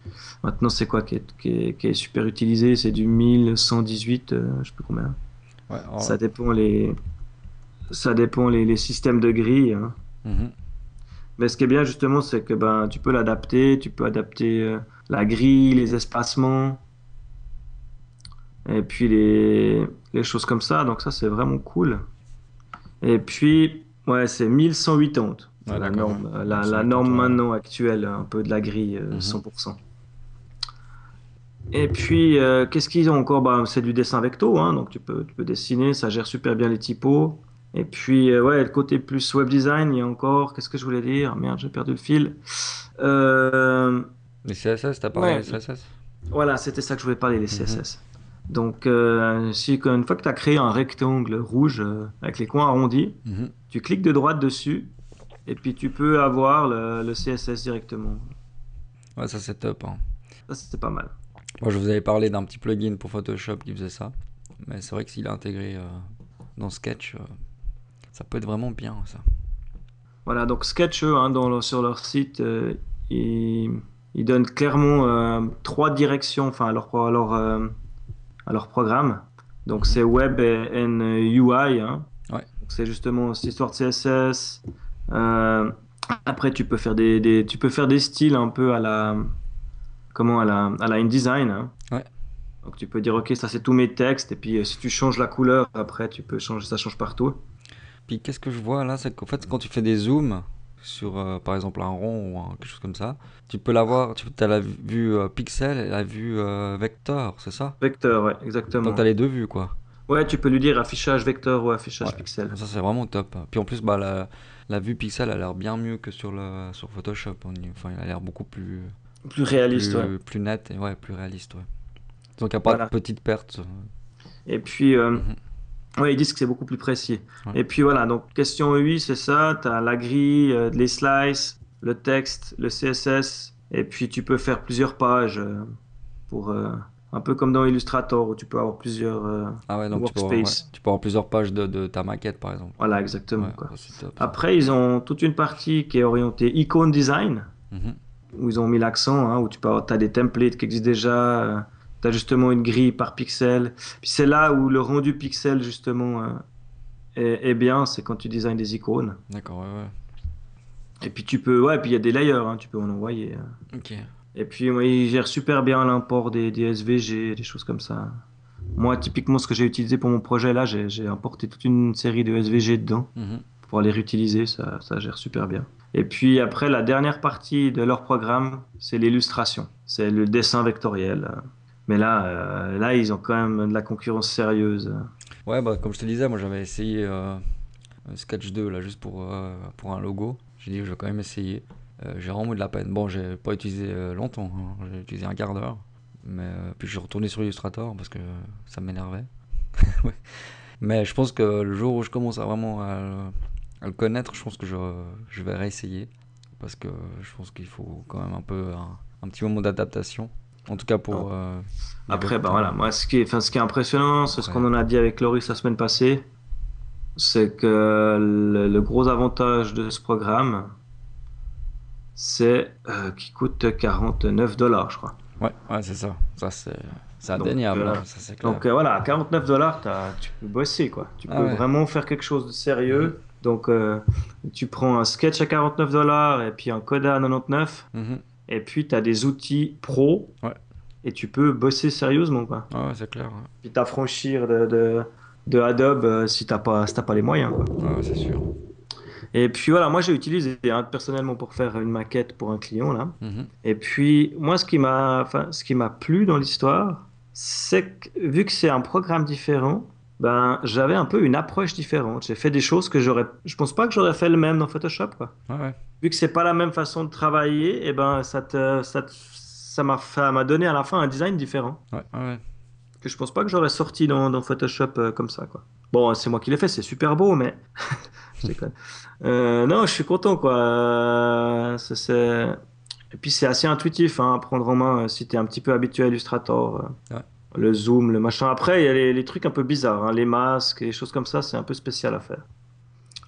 Maintenant c'est quoi qui est, qui est, qui est super utilisé? C'est du 1118, euh, je sais plus combien. Ouais, alors- Ça dépend les... Ça dépend les, les systèmes de grille. hein. Mhm. Mais ce qui est bien justement, c'est que ben, tu peux l'adapter, tu peux adapter la grille, les espacements, et puis les, les choses comme ça. Donc ça, c'est vraiment cool. Et puis, ouais, c'est 1180. C'est Ouais, la d'accord. norme, euh, la, la 1180, norme ouais. maintenant actuelle, un peu de la grille, euh, Mhm. 100%. Et puis, euh, qu'est-ce qu'ils ont encore? Bah, c'est du dessin vecto, hein, donc tu peux, tu peux dessiner, ça gère super bien les typos. Et puis, euh, ouais, le côté plus web design, il y a encore, qu'est-ce que je voulais dire? Merde, j'ai perdu le fil. Les CSS, t'as parlé Ouais. des CSS voilà, c'était ça que je voulais parler, les. CSS. Donc, euh, si, une fois que tu as créé un rectangle rouge euh, avec les coins arrondis, Mhm. tu cliques de droite dessus, et puis tu peux avoir le, le CSS directement. Ouais, ça c'est top. hein. Ça, c'était pas mal. Moi, je vous avais parlé d'un petit plugin pour Photoshop qui faisait ça. Mais c'est vrai que s'il est intégré euh, dans Sketch, ça peut être vraiment bien ça. Voilà, donc Sketch, eux, hein, dans sur leur site, ils, ils donnent clairement trois directions enfin, leur, à leur programme. Donc c'est Web et and UI. hein. Ouais. C'est justement cette histoire de CSS. Euh, après, tu peux, faire des, des- tu peux faire des styles un peu à la, comment, à la, à la InDesign. hein. Ouais. Donc tu peux dire, ok, ça c'est tous mes textes. Et puis euh, si tu changes la couleur, après tu peux changer, ça change partout. Puis qu'est-ce que je vois là, c'est qu'en fait quand tu fais des zooms sur euh, par exemple un rond ou un- quelque chose comme ça, tu peux l'avoir, tu as la vue euh, pixel et la vue euh, vecteur, c'est ça? Vecteur, ouais, exactement. Donc tu as les deux vues quoi. Ouais, tu peux lui dire affichage vecteur ou affichage Ouais. pixel. Ça c'est vraiment top. Puis en plus bah la, la vue pixel a l'air bien mieux que sur le sur Photoshop. Enfin, il a l'air beaucoup plus Plus réaliste, plus, ouais. plus net et ouais, plus réaliste ouais. Donc il n'y a pas Voilà. de petites pertes. Et puis, euh, Mhm. Ouais, ils disent que c'est beaucoup plus précis. Ouais. Et puis voilà, donc question 8, c'est ça. Tu as la grille, euh, les slices, le texte, le CSS. Et puis tu peux faire plusieurs pages euh, pour. euh, un peu comme dans Illustrator où tu peux avoir plusieurs. Ah ouais, donc tu peux, avoir, Workspace. ouais, tu peux avoir plusieurs pages de, de ta maquette par exemple. Voilà, exactement. Quoi. top. Après, ils ont toute une partie qui est orientée icon design. Mhm. où ils ont mis l'accent, hein, où tu as des templates qui existent déjà, tu as justement une grille par pixel. Puis c'est là où le rendu pixel, justement, euh, est, est bien, c'est quand tu designs des icônes. D'accord, ouais, ouais. Et puis tu peux, ouais, puis il y a des layers, hein, tu peux en envoyer. hein. Ok. Et puis ouais, ils gèrent super bien l'import des, des SVG, des choses comme ça. Moi, typiquement, ce que j'ai utilisé pour mon projet, là, j'ai importé toute une série de SVG dedans Mhm. pour les réutiliser, ça, ça gère super bien. Et puis après, la dernière partie de leur programme, c'est l'illustration. C'est le dessin vectoriel. Mais là, euh, là, ils ont quand même de la concurrence sérieuse. Ouais, bah, comme je te disais, moi j'avais essayé euh, Sketch 2 là, juste pour, euh, pour un logo. J'ai dit, je vais quand même essayer. J'ai vraiment eu de la peine. Bon, j'ai pas utilisé longtemps, hein. j'ai utilisé un quart d'heure. Mais puis je suis retourné sur Illustrator parce que ça m'énervait. (laughs) Mais je pense que le jour où je commence à vraiment à, le- connaître, je pense que je, je vais réessayer. Parce que je pense qu'il faut quand même un peu un petit moment d'adaptation. En tout cas pour. euh, les Après, bah voilà, moi, ce qui est, ce qui est impressionnant, c'est ce qu'on en a dit avec Loris la semaine passée, c'est que le, le gros avantage de ce programme, c'est euh, qu'il coûte 49 dollars, je crois. Ouais, ouais, c'est ça. Ça, c'est Donc, indéniable, euh, hein, ça, clair. Donc euh, voilà, à 49 dollars, tu peux bosser, quoi. Tu Ah peux ouais. vraiment faire quelque chose de sérieux. Donc, euh, tu prends un sketch à 49 dollars et puis un Coda à 99, Mhm. Et puis tu as des outils pro, Ouais. et tu peux bosser sérieusement, quoi. Ouais, c'est clair. ouais. puis t'affranchir de, de, de Adobe euh, si t'as pas, si t'as pas les moyens. quoi. Ouais, c'est sûr. Et puis voilà, moi j'ai utilisé hein, personnellement pour faire une maquette pour un client là. Mhm. Et puis moi ce qui m'a, ce qui m'a plu dans l'histoire, c'est que vu que c'est un programme différent, ben j'avais un peu une approche différente. J'ai fait des choses que j'aurais, je pense pas que j'aurais fait le même dans Photoshop quoi. Ouais, ouais. Vu que c'est pas la même façon de travailler, et ben ça te, ça te- ça m'a, donné à la fin un design différent. Ouais, ouais. que je pense pas que j'aurais sorti dans, dans Photoshop euh, comme ça quoi. Bon, c'est moi qui l'ai fait, c'est super beau, mais (laughs) je déconne. Euh, non, je suis content quoi. Euh, c'est- Et puis c'est assez intuitif hein, à prendre en main si tu es un petit peu habitué à Illustrator. Ouais. Le zoom, le machin. Après, il y a les, les trucs un peu bizarres, hein, les masques et les choses comme ça, c'est un peu spécial à faire.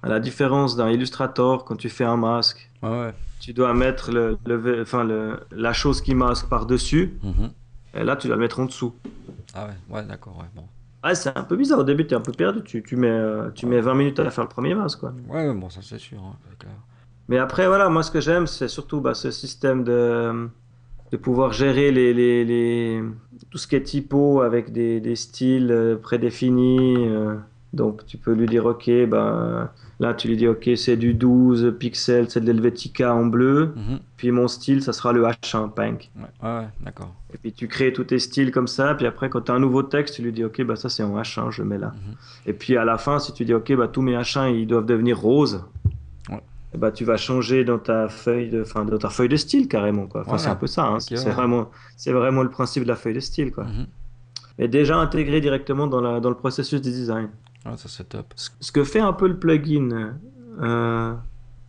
À la différence d'un Illustrator, quand tu fais un masque, ouais. tu dois mettre le, le- enfin, le- la chose qui masque par-dessus, Mhm. et là tu dois mettre en dessous. Ah ouais, ouais, d'accord, ouais, bon. Ah, c'est un peu bizarre. Au début, tu es un peu perdu. Tu, tu mets, euh, tu mets 20 minutes à faire le premier masque. Quoi. Ouais, bon, ça c'est sûr, hein, clair. Mais après, voilà, moi, ce que j'aime, c'est surtout bah, ce système de, de pouvoir gérer les, les, les- tout ce qui est typo avec des, des styles euh, prédéfinis. euh. donc, tu peux lui dire, OK, ben, là, tu lui dis, OK, c'est du 12 pixels, c'est de l'Helvetica en bleu. Mhm. Puis mon style, ça sera le H1 Pink. Ouais, ouais, ouais, d'accord. Et puis tu crées tous tes styles comme ça, puis après quand tu as un nouveau texte, tu lui dis ok bah ça c'est en H1, je le mets là. Mhm. Et puis à la fin, si tu dis ok bah tous mes H1 ils doivent devenir roses, Ouais. et bah tu vas changer dans ta feuille de, dans ta feuille de style carrément quoi. Enfin c'est un peu ça, hein. Ok, c'est vraiment, c'est vraiment le principe de la feuille de style quoi. Mhm. Et déjà intégré directement dans la, dans le processus de design. Ouais, ça c'est top. Ce, que fait un peu le plugin euh,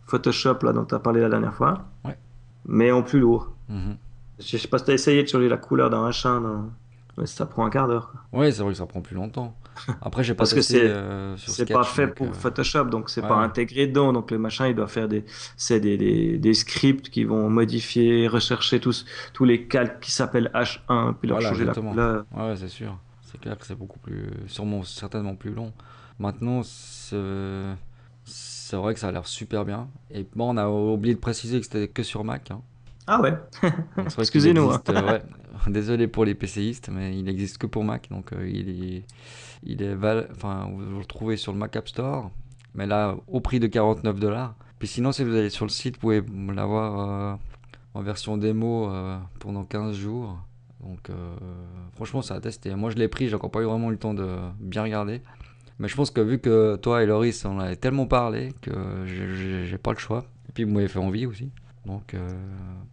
Photoshop là dont tu as parlé la dernière fois, Ouais. mais en plus lourd. Mhm. Je sais pas si t'as essayé de changer la couleur d'un H1, dans- mais ça prend un quart d'heure. Ouais, c'est vrai que ça prend plus longtemps. Après, j'ai (laughs) pas Parce que c'est- euh, pas fait donc, pour euh, Photoshop, donc c'est ouais, pas intégré dedans. Donc le machin, il doit faire des, c'est des, des, des scripts qui vont modifier, rechercher tous, tous les calques qui s'appellent H1, puis leur Voilà, changer exactement. la couleur. Ouais, c'est sûr. C'est clair que c'est beaucoup plus. Sûrement, certainement plus long. Maintenant, c'est vrai que ça a l'air super bien. Et bon, on a oublié de préciser que c'était que sur Mac. hein. Ah ouais. (laughs) Excusez-nous, existe, ouais. (laughs) Désolé pour les PCistes, mais il n'existe que pour Mac. Donc, euh, il est. Il est val... Enfin, vous le trouvez sur le Mac App Store. Mais là, au prix de 49 dollars. Puis sinon, si vous allez sur le site, vous pouvez l'avoir euh, en version démo euh, pendant 15 jours. Donc, euh, franchement, ça a testé. Moi, je l'ai pris, j'ai encore pas eu vraiment le temps de bien regarder. Mais je pense que vu que toi et Loris, on avait tellement parlé que j'ai- pas le choix. Et puis, vous m'avez fait envie aussi. Donc, euh,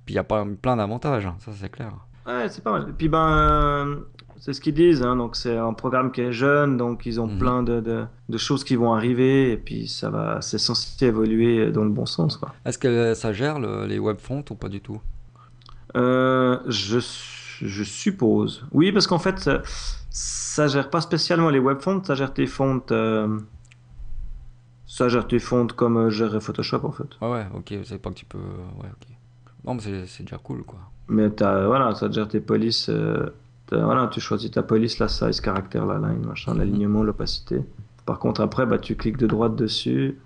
puis il y a pas, plein d'avantages, hein, ça c'est clair. Ouais, c'est pas mal. Et puis ben, euh, c'est ce qu'ils disent. Hein, donc c'est un programme qui est jeune, donc ils ont Mhm. plein de, de, de choses qui vont arriver, et puis ça va, c'est censé évoluer dans le bon sens. Est-ce que ça gère le- les web fonts ou pas du tout? Euh, je, je suppose. Oui, parce qu'en fait, ça, ça gère pas spécialement les web fonts, ça gère tes fonts. euh, ça gère tes fonts comme euh, gérerait Photoshop en fait. Ouais, ouais, ok, c'est pas que tu peux. Ouais, ok. Non, mais c'est- déjà cool quoi. Mais t'as, voilà, ça gère tes polices. euh, voilà, tu choisis ta police, la size, caractère, la line, machin, Mhm. l'alignement, l'opacité. Par contre, après, bah, tu cliques de droite dessus.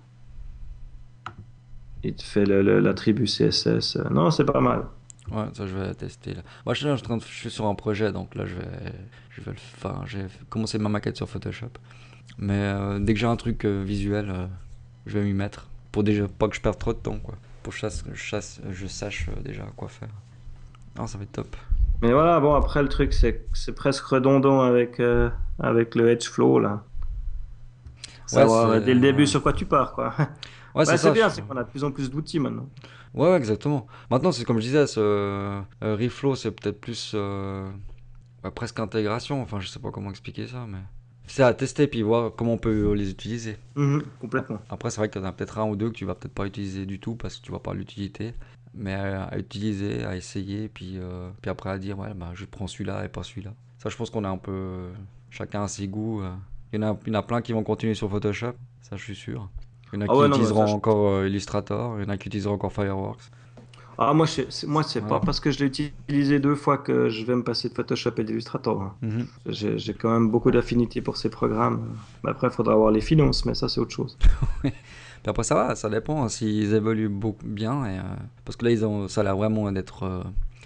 Il te fait l'attribut CSS. Euh, Non, c'est pas mal. Ouais, ça je vais tester là. Moi je suis, là, je suis en train de- je suis sur un projet donc là je vais, je vais le faire. J'ai commencé ma maquette sur Photoshop. Mais euh, dès que j'ai un truc euh, visuel, euh, je vais m'y mettre. Pour déjà pas que je perde trop de temps quoi. Pour que je, sache- je, sache- je sache euh, déjà quoi faire. Ah, ça va être top. Mais voilà, bon, après, le truc, c'est c'est presque redondant avec, avec le Edge Flow, là. Savoir c'est- dès le début ouais. sur quoi tu pars, quoi. Ouais, Bah, c'est bien, je- c'est qu'on a de plus en plus d'outils maintenant. Ouais, ouais, exactement. Maintenant, c'est comme je disais, ce euh, Reflow, c'est peut-être plus euh, ouais, presque intégration. Enfin, je sais pas comment expliquer ça, mais c'est à tester puis voir comment on peut les utiliser. Mhm, complètement. Après, c'est vrai qu'il y en a peut-être un ou deux que tu vas peut-être pas utiliser du tout parce que tu vois pas l'utilité. mais à, utiliser, à essayer, puis, euh, puis après à dire, ouais, bah, je prends celui-là et pas celui-là. Ça, je pense qu'on est un peu. chacun a ses goûts. Il y, en a, il y en a plein qui vont continuer sur Photoshop, ça, je suis sûr. Il y en a Ah qui ouais, utiliseront ça, encore euh, Illustrator, il y en a qui utiliseront encore Fireworks. Ah, moi, c'est moi, c'est pas parce que je l'ai utilisé deux fois que je vais me passer de Photoshop et d'Illustrator. hein. Mhm. J'ai quand même beaucoup d'affinité pour ces programmes. Mais Après, il faudra avoir les finances, mais ça, c'est autre chose. (laughs) Puis après, ça va, ça dépend hein, s'ils évoluent beaucoup bien. Et, euh, parce que là, ils ont, ça a l'air vraiment d'être euh,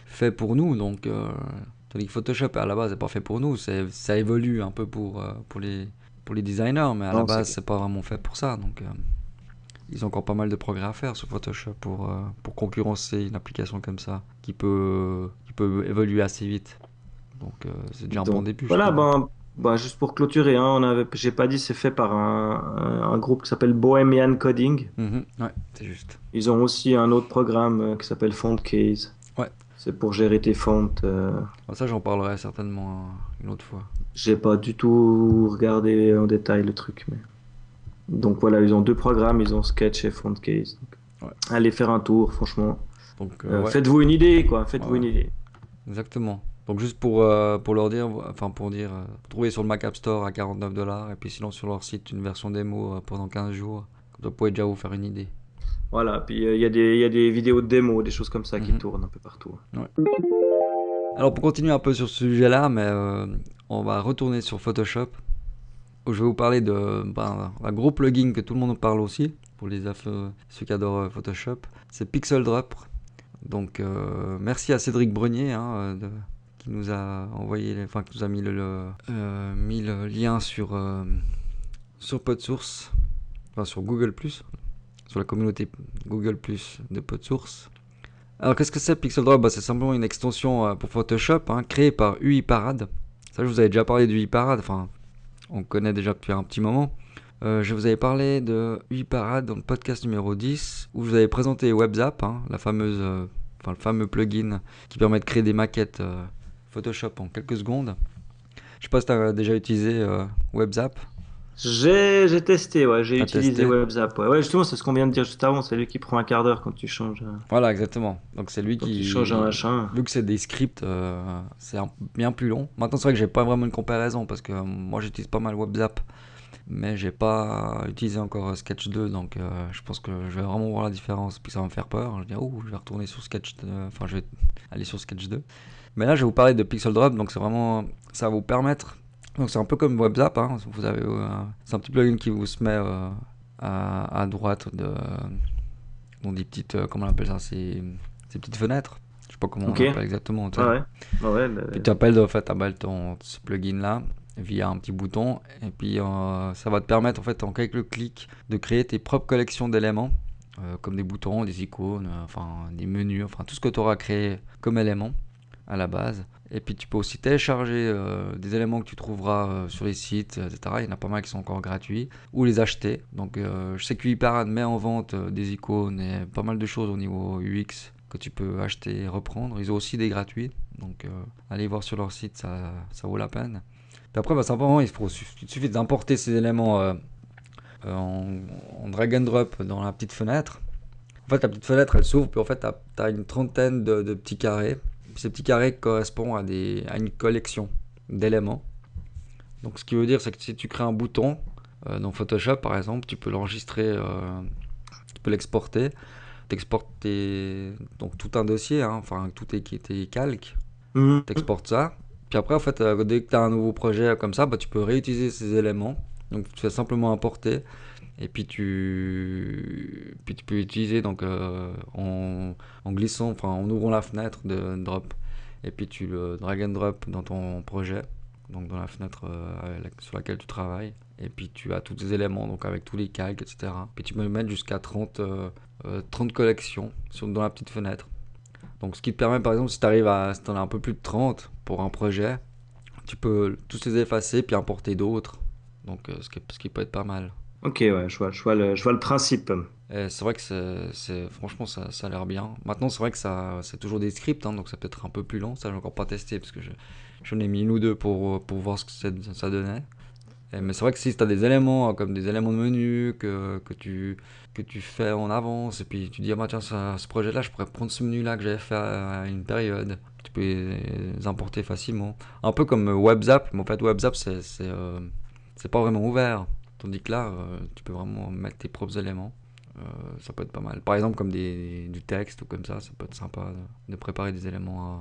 fait pour nous. Donc, euh, tandis que Photoshop, à la base, n'est pas fait pour nous. Ça évolue un peu pour, pour, les, pour les designers, mais à la Non, base, c'est pas vraiment fait pour ça. Donc, ils ont encore pas mal de progrès à faire sur Photoshop pour, euh, pour concurrencer une application comme ça qui peut, qui peut évoluer assez vite. Donc, euh, c'est déjà un Donc, bon début. Voilà, ben, ben, juste pour clôturer, hein, on avait, j'ai pas dit, c'est fait par un, un- groupe qui s'appelle Bohemian Coding. Mhm, ouais, c'est juste. Ils ont aussi un autre programme euh, qui s'appelle Fontcase. Ouais. C'est pour gérer tes fontes. euh, Bon, ça, j'en parlerai certainement euh, une autre fois. J'ai pas du tout regardé en détail le truc, mais. Donc voilà, ils ont deux programmes, ils ont Sketch et Fontcase. Donc, Ouais. Allez faire un tour, franchement. Donc, euh, Euh, ouais. Faites-vous une idée, quoi. Faites-vous Ouais. une idée. Exactement. Donc juste pour, euh, pour leur dire, enfin pour dire, euh, trouver sur le Mac App Store à 49 dollars et puis sinon sur leur site une version démo pendant 15 jours. Vous pouvez déjà vous faire une idée. Voilà, puis il y, a des- y a des vidéos de démo, des choses comme ça qui Mhm. tournent un peu partout. Alors pour continuer un peu sur ce sujet-là, mais on va retourner sur Photoshop. Je vais vous parler de ben, un gros plugin que tout le monde parle aussi pour les euh, ceux qui adorent euh, Photoshop. C'est Pixel Drop. Donc euh, merci à Cédric Brenier hein, qui nous a envoyé, enfin qui nous a mis le, le- euh, lien sur euh, sur PodSource, enfin sur Google sur la communauté Google de PodSource. Alors qu'est-ce que c'est Pixel Drop? Bah, C'est simplement une extension pour Photoshop hein, créée par UiParade. Ça je vous avais déjà parlé de UiParade, enfin on connaît déjà depuis un petit moment. Euh, je vous avais parlé de UiParade dans le podcast numéro 10 où je vous avais présenté WebZap, hein, la fameuse, euh, enfin, le fameux plugin qui permet de créer des maquettes euh, Photoshop en quelques secondes. Je sais pas si tu as déjà utilisé WebZap. J'ai testé, ouais, j'ai utilisé WebZap. Ouais. ouais, justement, c'est ce qu'on vient de dire juste avant. C'est lui qui prend un quart d'heure quand tu changes, euh, Voilà, exactement. Donc c'est lui quand qui tu changes un machin. Vu que c'est des scripts, euh, c'est un- bien plus long. Maintenant, c'est vrai que j'ai pas vraiment une comparaison parce que euh, moi j'utilise pas mal WebZap, mais j'ai pas utilisé encore Sketch 2, donc je pense que je vais vraiment voir la différence. Puis ça va me faire peur. Je vais dire, oh, je vais retourner sur Sketch, euh, enfin, je vais aller sur Sketch 2. Mais là, je vais vous parler de Pixel Drop, donc c'est vraiment, ça va vous permettre. Donc c'est un peu comme WebZap, hein. vous avez, euh, c'est un petit plugin qui vous se met euh, à, à droite de, dans des petites, euh, comment on appelle ça, ces, ces petites fenêtres. Je sais pas comment Ok. on appelle exactement. tu. Ah ouais. Ah ouais, bah, Puis tu appelles en fait ton ce plugin là via un petit bouton et puis euh, ça va te permettre en fait en quelques clics de créer tes propres collections d'éléments comme des boutons, des icônes, enfin des menus, enfin tout ce que tu auras créé comme élément à la base. Et puis tu peux aussi télécharger euh, des éléments que tu trouveras euh, sur les sites, etc. Il y en a pas mal qui sont encore gratuits ou les acheter. Donc euh, je sais que UiParade met en vente des icônes et pas mal de choses au niveau UX que tu peux acheter et reprendre. Ils ont aussi des gratuits. Donc allez voir sur leur site, ça, ça vaut la peine. Après, bah, simplement, il, faut, suffit d'importer ces éléments en, drag and drop dans la petite fenêtre. En fait, la petite fenêtre, elle s'ouvre, puis en fait, tu as, une trentaine de petits carrés. Ces petits carrés correspondent à, des, à une collection d'éléments. Donc, ce qui veut dire, c'est que si tu crées un bouton euh, dans Photoshop, par exemple, tu peux l'enregistrer, euh, tu peux l'exporter. Tu exportes tes- donc tout un dossier, hein, enfin, tout tes, tes calques Mhm. t'exportes ça. Puis après, en fait, euh, dès que tu as un nouveau projet comme ça, bah, tu peux réutiliser ces éléments. Donc, tu fais simplement importer. Et puis, tu, puis tu peux utiliser donc, euh, en, en glissant, enfin, en ouvrant la fenêtre de drop. Et puis, tu le drag and drop dans ton projet, donc dans la fenêtre euh, sur laquelle tu travailles. Et puis, tu as tous ces éléments, donc avec tous les calques, etc. Puis, tu peux mettre jusqu'à 30, euh, euh, 30 collections dans la petite fenêtre. Donc, ce qui te permet, par exemple, si tu à, si t'en as un peu plus de 30 pour un projet, tu peux tous les effacer puis importer d'autres. Donc, ce qui peut être pas mal. Ok, ouais, je vois, je vois le, principe. C'est vrai que c'est, franchement, ça, a l'air bien. Maintenant, c'est vrai que c'est toujours des scripts, hein, donc ça peut être un peu plus long. Ça, j'ai encore pas testé parce que je, j'en ai mis une ou deux pour, pour voir ce que ça donnait. Mais c'est vrai que si tu as des éléments, euh, comme des éléments de menu que, que, tu, que tu fais en avance, et puis tu dis, ah bah tiens, ce projet-là, je pourrais prendre ce menu-là que j'avais fait à une période. Tu peux les importer facilement. Un peu comme WebZap, mais en fait, WebZap, c'est c'est, euh, pas vraiment ouvert. Tandis que là, euh, tu peux vraiment mettre tes propres éléments. Euh, ça peut être pas mal. Par exemple, comme des, du texte ou comme ça, ça peut être sympa de, de préparer des éléments à-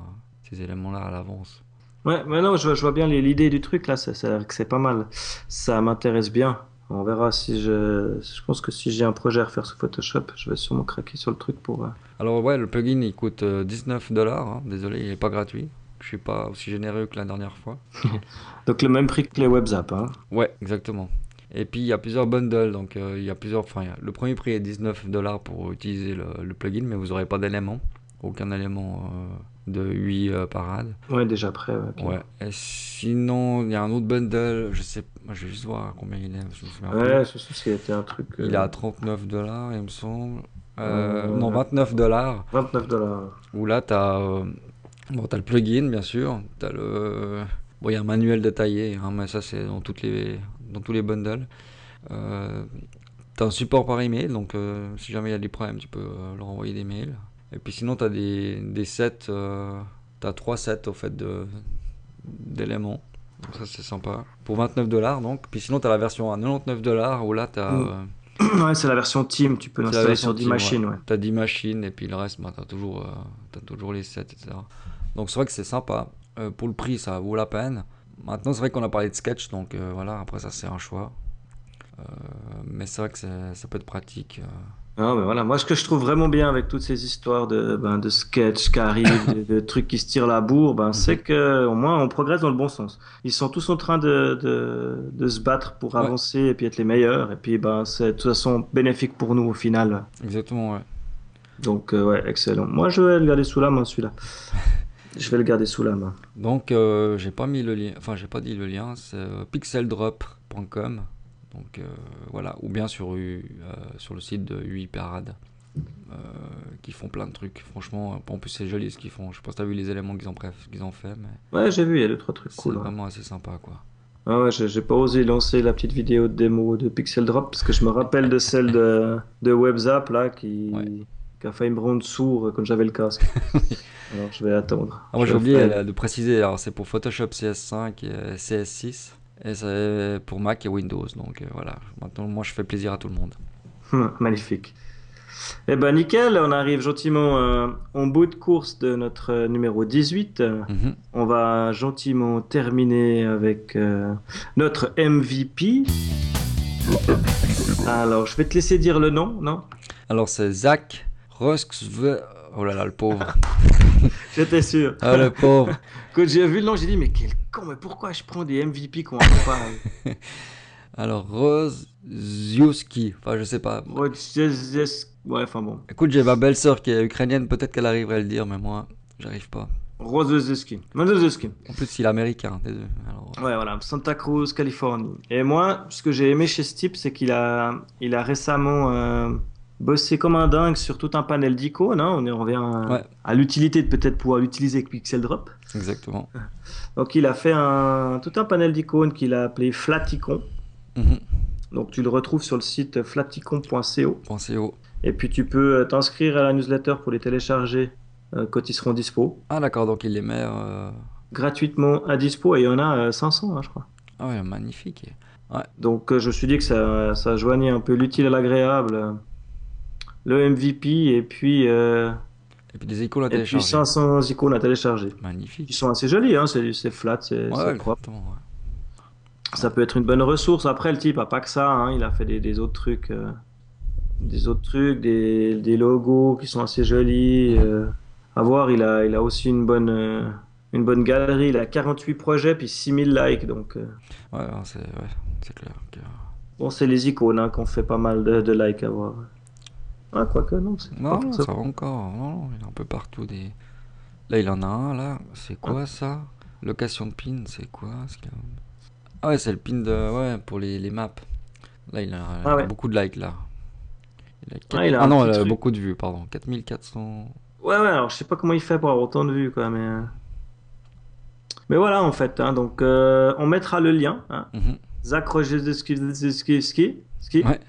ces éléments-là à l'avance. Ouais, mais non, je, vois- je vois bien l'idée du truc là, c'est pas mal. Ça m'intéresse bien. On verra si je. Je pense que si j'ai un projet à refaire sous Photoshop, je vais sûrement craquer sur le truc pour. euh, Alors ouais, le plugin il coûte euh, 19 dollars. hein. Désolé, il est pas gratuit. Je suis pas aussi généreux que la dernière fois. (laughs) Donc le même prix que les WebZap, hein. Ouais, exactement. Et puis il y a plusieurs bundles, donc euh, il y a plusieurs. Enfin, le premier prix est 19 dollars pour utiliser le, le plugin, mais vous aurez pas d'éléments, aucun élément euh, de 8 euh, parades. Ouais, déjà après. ouais, ok. Ouais. Et sinon, il y a un autre bundle, je sais, moi, je vais juste voir combien il est. Je me souviens. Ouais, je sais qu'il était un truc. euh, Il est à 39 dollars, il me semble. Non, 29 dollars. 29 dollars. Où là, tu as, bon, t'as le plugin, bien sûr. Tu as le. Bon, il y a un manuel détaillé, hein, mais ça, c'est dans, toutes les, dans tous les bundles. Euh, tu as un support par email, donc euh, si jamais il y a des problèmes, tu peux euh, leur envoyer des mails. Et puis sinon, tu as des, des sets. tu as trois sets au fait de- d'éléments. Donc ça, c'est sympa. Pour 29 dollars, donc. Puis sinon, tu as la version à 99 dollars où là, tu as. Mm. ouais, c'est la version Team, tu peux l'installer sur 10 Team, machines, ouais. T'as 10 machines et puis le reste, bah, t'as toujours, euh, t'as toujours les 7, etc. Donc c'est vrai que c'est sympa. Euh, pour le prix, ça vaut la peine. Maintenant, c'est vrai qu'on a parlé de sketch, donc euh, voilà, après ça, c'est un choix. Euh, mais c'est vrai que ça peut être pratique. euh. Ah, mais voilà. Moi, ce que je trouve vraiment bien avec toutes ces histoires de, ben, de sketch qui arrivent, de, de trucs qui se tirent la bourre, ben, c'est que au moins on progresse dans le bon sens. Ils sont tous en train de, de, de se battre pour Ouais. avancer et puis être les meilleurs. Et puis, ben, c'est de toute façon bénéfique pour nous au final. Exactement, ouais. Donc, euh, ouais, excellent. Moi, je vais le garder sous la main, celui-là. (laughs) Je vais le garder sous la main. Donc, euh, j'ai pas mis le lien, enfin, j'ai pas dit le lien, c'est euh, pixeldrop.com. Donc euh, voilà, ou bien sur, sur le site de UI Parade, qui font plein de trucs. Franchement, en plus, c'est joli ce qu'ils font. Je pas si t'as vu les éléments qu'ils ont, qu'ils ont fait, mais Ouais, j'ai vu, il y a deux, trois trucs c'est cool. ouais. vraiment assez sympa, quoi. Ah ouais, j'ai j'ai pas osé lancer la petite vidéo de démo de Pixel Drop parce que je me rappelle de celle de, de WebZap là qui, Ouais. Qui a failli me rendre sourd quand j'avais le casque. (laughs) Alors je vais attendre. Ah, moi j'ai oublié euh, de préciser, alors c'est pour Photoshop CS5 et euh, CS6 et c'est pour Mac et Windows. Donc euh, voilà, maintenant moi je fais plaisir à tout le monde. (laughs) Magnifique. Eh ben nickel, on arrive gentiment euh, en bout de course de notre euh, numéro 18. Euh, Mhm. On va gentiment terminer avec euh, notre MVP. Alors, je vais te laisser dire le nom, non? Alors c'est Zach. Oh là là, le pauvre. (laughs) J'étais sûr. Ah le pauvre. (laughs) Quand j'ai vu le nom, j'ai dit, mais quel con, mais pourquoi je prends des MVP qu'on pas (laughs) Alors Rose Ziuski. Enfin je sais pas. Ouais, enfin bon. Écoute, j'ai ma belle-sœur qui est ukrainienne, peut-être qu'elle arriverait à le dire, mais moi j'arrive pas. Rozozeski. En plus il est américain, des deux. Alors, Ouais, voilà, Santa Cruz, Californie. Et moi, ce que j'ai aimé chez ce type, c'est qu'il a, il a récemment euh, bossé comme un dingue sur tout un panel d'icônes. hein. On revient à, Ouais. à l'utilité de peut-être pouvoir l'utiliser avec Pixel Drop. exactement. (laughs) Donc, il a fait un, tout un panel d'icônes qu'il a appelé Flaticon. Mhm. Donc, tu le retrouves sur le site flaticon.co. Et puis, tu peux euh, t'inscrire à la newsletter pour les télécharger euh, quand ils seront dispo. Ah d'accord, donc il les met. euh, Gratuitement à dispo. Et il y en a euh, 500, hein, je crois. Ah ouais, magnifique. Donc je me suis dit que ça, ça joignait un peu l'utile à l'agréable. Le MVP et puis, euh, Et puis des icônes à et puis télécharger. 500 icônes à télécharger. Ils Magnifique. sont assez jolis, hein, c'est c'est flat, c'est Ouais, propre. Ça peut être une bonne ressource. Après, le type a pas que ça, hein, il a fait des, des autres trucs, euh, des autres trucs, des, des logos qui sont assez jolis. euh. à voir, il a, il a aussi une bonne, euh, une bonne galerie. Il a 48 projets puis 6000 likes, donc Ouais, c'est ouais, clair. bon, c'est les icônes hein, qu'on fait pas mal de, de likes à voir. Ah, quoique non, c'est Non, pas non, ça. va encore. Non, non, il a un peu partout des. Là, il en a un, là. C'est quoi ça? Location de pin, c'est quoi Est-ce qu'il y a- Ah ouais, c'est le pin de. Ouais, pour les, les maps. Là, il a, il a Ah ouais. beaucoup de likes, là. Il a quatre- Ah, il a ah non, il a beaucoup de vues, pardon. 4400. Ouais, ouais, alors je sais pas comment il fait pour avoir autant de vues, quoi, mais. euh. Mais voilà, en fait, hein, donc euh, on mettra le lien hein, Mhm. Zach Rojeski, ski, ski, ski. Ouais.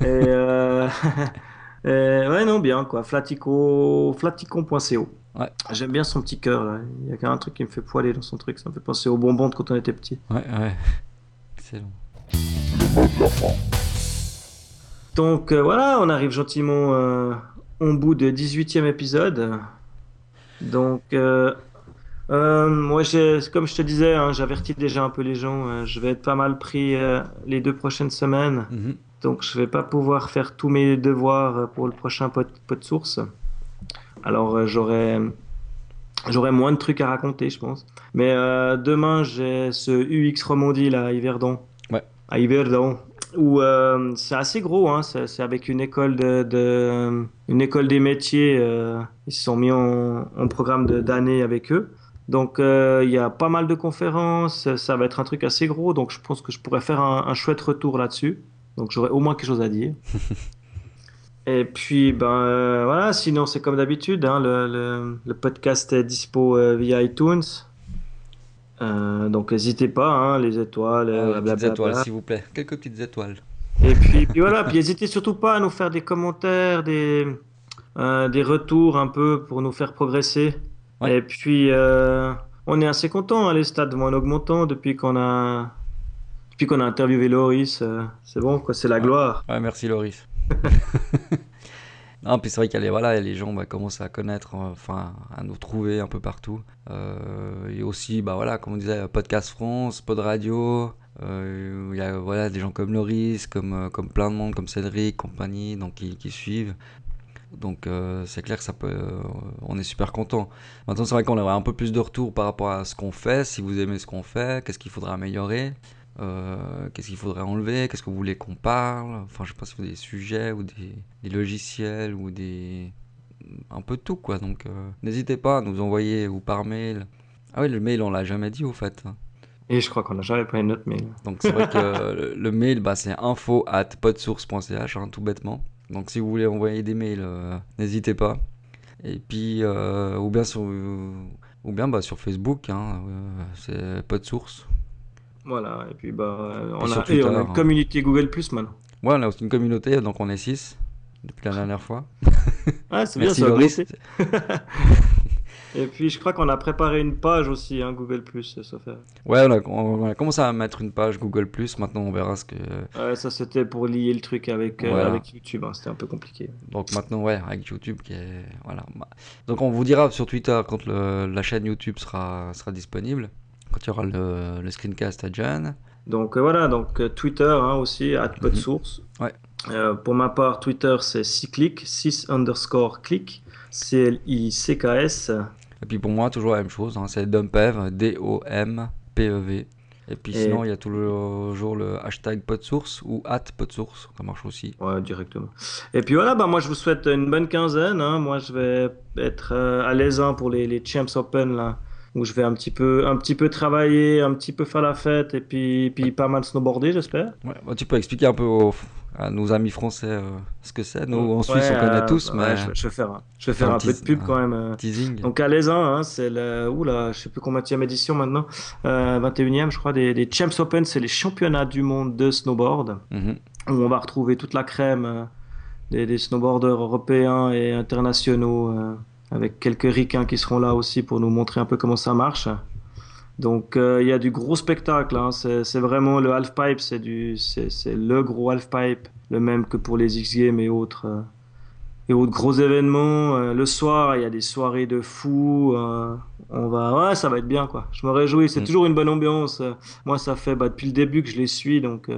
Et, euh, (laughs) et ouais, non, bien quoi. Flatico, flaticon.co. Ouais. J'aime bien son petit cœur là. Il y a quand même un truc qui me fait poiler dans son truc. Ça me fait penser aux bonbons de quand on était petit. Ouais, ouais. Excellent. Donc euh, voilà, on arrive gentiment euh, au bout de 18e épisode. Donc, euh, euh, moi, comme je te disais, hein, j'avertis déjà un peu les gens. euh, je vais être pas mal pris euh, les deux prochaines semaines. Mhm. Donc, je vais pas pouvoir faire tous mes devoirs pour le prochain pod, pod source. Alors, euh, j'aurai j'aurai moins de trucs à raconter, je pense. Mais euh, demain, j'ai ce UX Romandie là, à Yverdon. Ouais. À Yverdon. Où euh, c'est assez gros, hein, c'est avec une école de, de- une école des métiers. euh, ils se sont mis en, en programme d'année avec eux. Donc il y a pas mal de conférences, ça va être un truc assez gros, donc je pense que je pourrais faire un, un chouette retour là-dessus. Donc j'aurai au moins quelque chose à dire. (laughs) Et puis ben euh, voilà, sinon c'est comme d'habitude, hein, le, le- le podcast est dispo euh, via iTunes. Euh, donc n'hésitez pas, hein, les étoiles, Ah, euh, petites étoiles, s'il vous plaît. Quelques petites étoiles. Et puis, puis voilà, (laughs) puis n'hésitez surtout pas à nous faire des commentaires, des, des retours un peu pour nous faire progresser. Ouais. Et puis, on est assez content, hein, les stats vont en augmentant depuis qu'on a, depuis qu'on a interviewé Loris. euh, c'est bon, quoi, c'est la gloire. Ouais, merci Loris. (laughs) non, puis c'est vrai qu'il y a les, voilà, les gens bah, commencent à connaître, enfin, à nous trouver un peu partout. Euh, et aussi, bah voilà, comme on disait, Podcast France, Pod Radio. euh, Il y a voilà, des gens comme Loris, comme, euh, comme plein de monde, comme Cédric, compagnie, donc qui, qui suivent. Donc euh, c'est clair que ça peut, euh, on est super content. Maintenant c'est vrai qu'on aurait un peu plus de retours par rapport à ce qu'on fait, si vous aimez ce qu'on fait, qu'est-ce qu'il faudrait améliorer. Euh, qu'est-ce qu'il faudrait enlever? Qu'est-ce que vous voulez qu'on parle? Enfin, je sais pas si vous avez des sujets ou des, des logiciels ou des. un peu de tout quoi. Donc, euh, n'hésitez pas à nous envoyer ou par mail. Ah oui, le mail, on l'a jamais dit au fait. Et je crois qu'on n'a jamais pris notre mail. Donc, c'est vrai (laughs) que le, le mail, bah, c'est info at podsource.ch, hein, tout bêtement. Donc, si vous voulez envoyer des mails, euh, n'hésitez pas. Et puis, ou bien sur, ou bien bah, sur Facebook, hein, c'est podsource. Voilà, et puis bah, on, a, et Twitter, on a hein. une communauté Google Plus maintenant. Ouais, on a aussi une communauté, donc on est 6 depuis la dernière fois. (laughs) Ah, c'est bien, ça Loris. (laughs) Et puis je crois qu'on a préparé une page aussi, hein, Google Plus, ça fait. Ouais, on a, on a commencé à mettre une page Google Maintenant, on verra ce que. Ouais, ça c'était pour lier le truc avec, euh, avec YouTube, hein, c'était un peu compliqué. Donc maintenant, ouais, avec YouTube qui est. Voilà. Donc on vous dira sur Twitter quand le- la chaîne YouTube sera, sera disponible. Quand il y aura le, le screencast à Jan. Donc euh, voilà, donc euh, Twitter hein, aussi, at. Ouais. Euh, pour ma part, Twitter c'est 6click, 6 underscore click, C-L-I-C-K-S. Et puis pour moi, toujours la même chose. hein, c'est Dumpev, D-O-M-P-E-V. Et puis Et- sinon, il y a tout le hashtag podsource ou at podsource. Ça marche aussi. Ouais, directement. Et puis voilà, bah, moi je vous souhaite une bonne quinzaine. hein. Moi je vais être euh, à l'aise pour les, les Champs Open là, où je vais un petit peu, un petit peu travailler, un petit peu faire la fête et puis, puis pas mal snowboarder, j'espère. Ouais, bah, tu peux expliquer un peu aux- à nos amis français euh, ce que c'est. Nous, en Suisse, Ouais, on connaît euh, tous, ouais, mais je, vais- je vais faire, un- je vais Faire un un, peu de pub quand même. euh. teasing. Donc à l'ESA, hein, c'est le, oula, je sais plus combien de édition maintenant, euh, 21e je crois, des, des Champs Open, c'est les championnats du monde de snowboard, Mhm. où on va retrouver toute la crème euh, des, des snowboarders européens et internationaux, avec quelques ricains qui seront là aussi pour nous montrer un peu comment ça marche. Donc euh, il y a du gros spectacle, hein, c'est vraiment le halfpipe, c'est du, c'est c'est le gros halfpipe, le même que pour les X Games et autres. euh, et autres gros événements. Euh, le soir, il y a des soirées de fous. euh, on va, ouais, ça va être bien, quoi. Je me réjouis. C'est Mm. toujours une bonne ambiance. Euh, moi, ça fait bah, depuis le début que je les suis, donc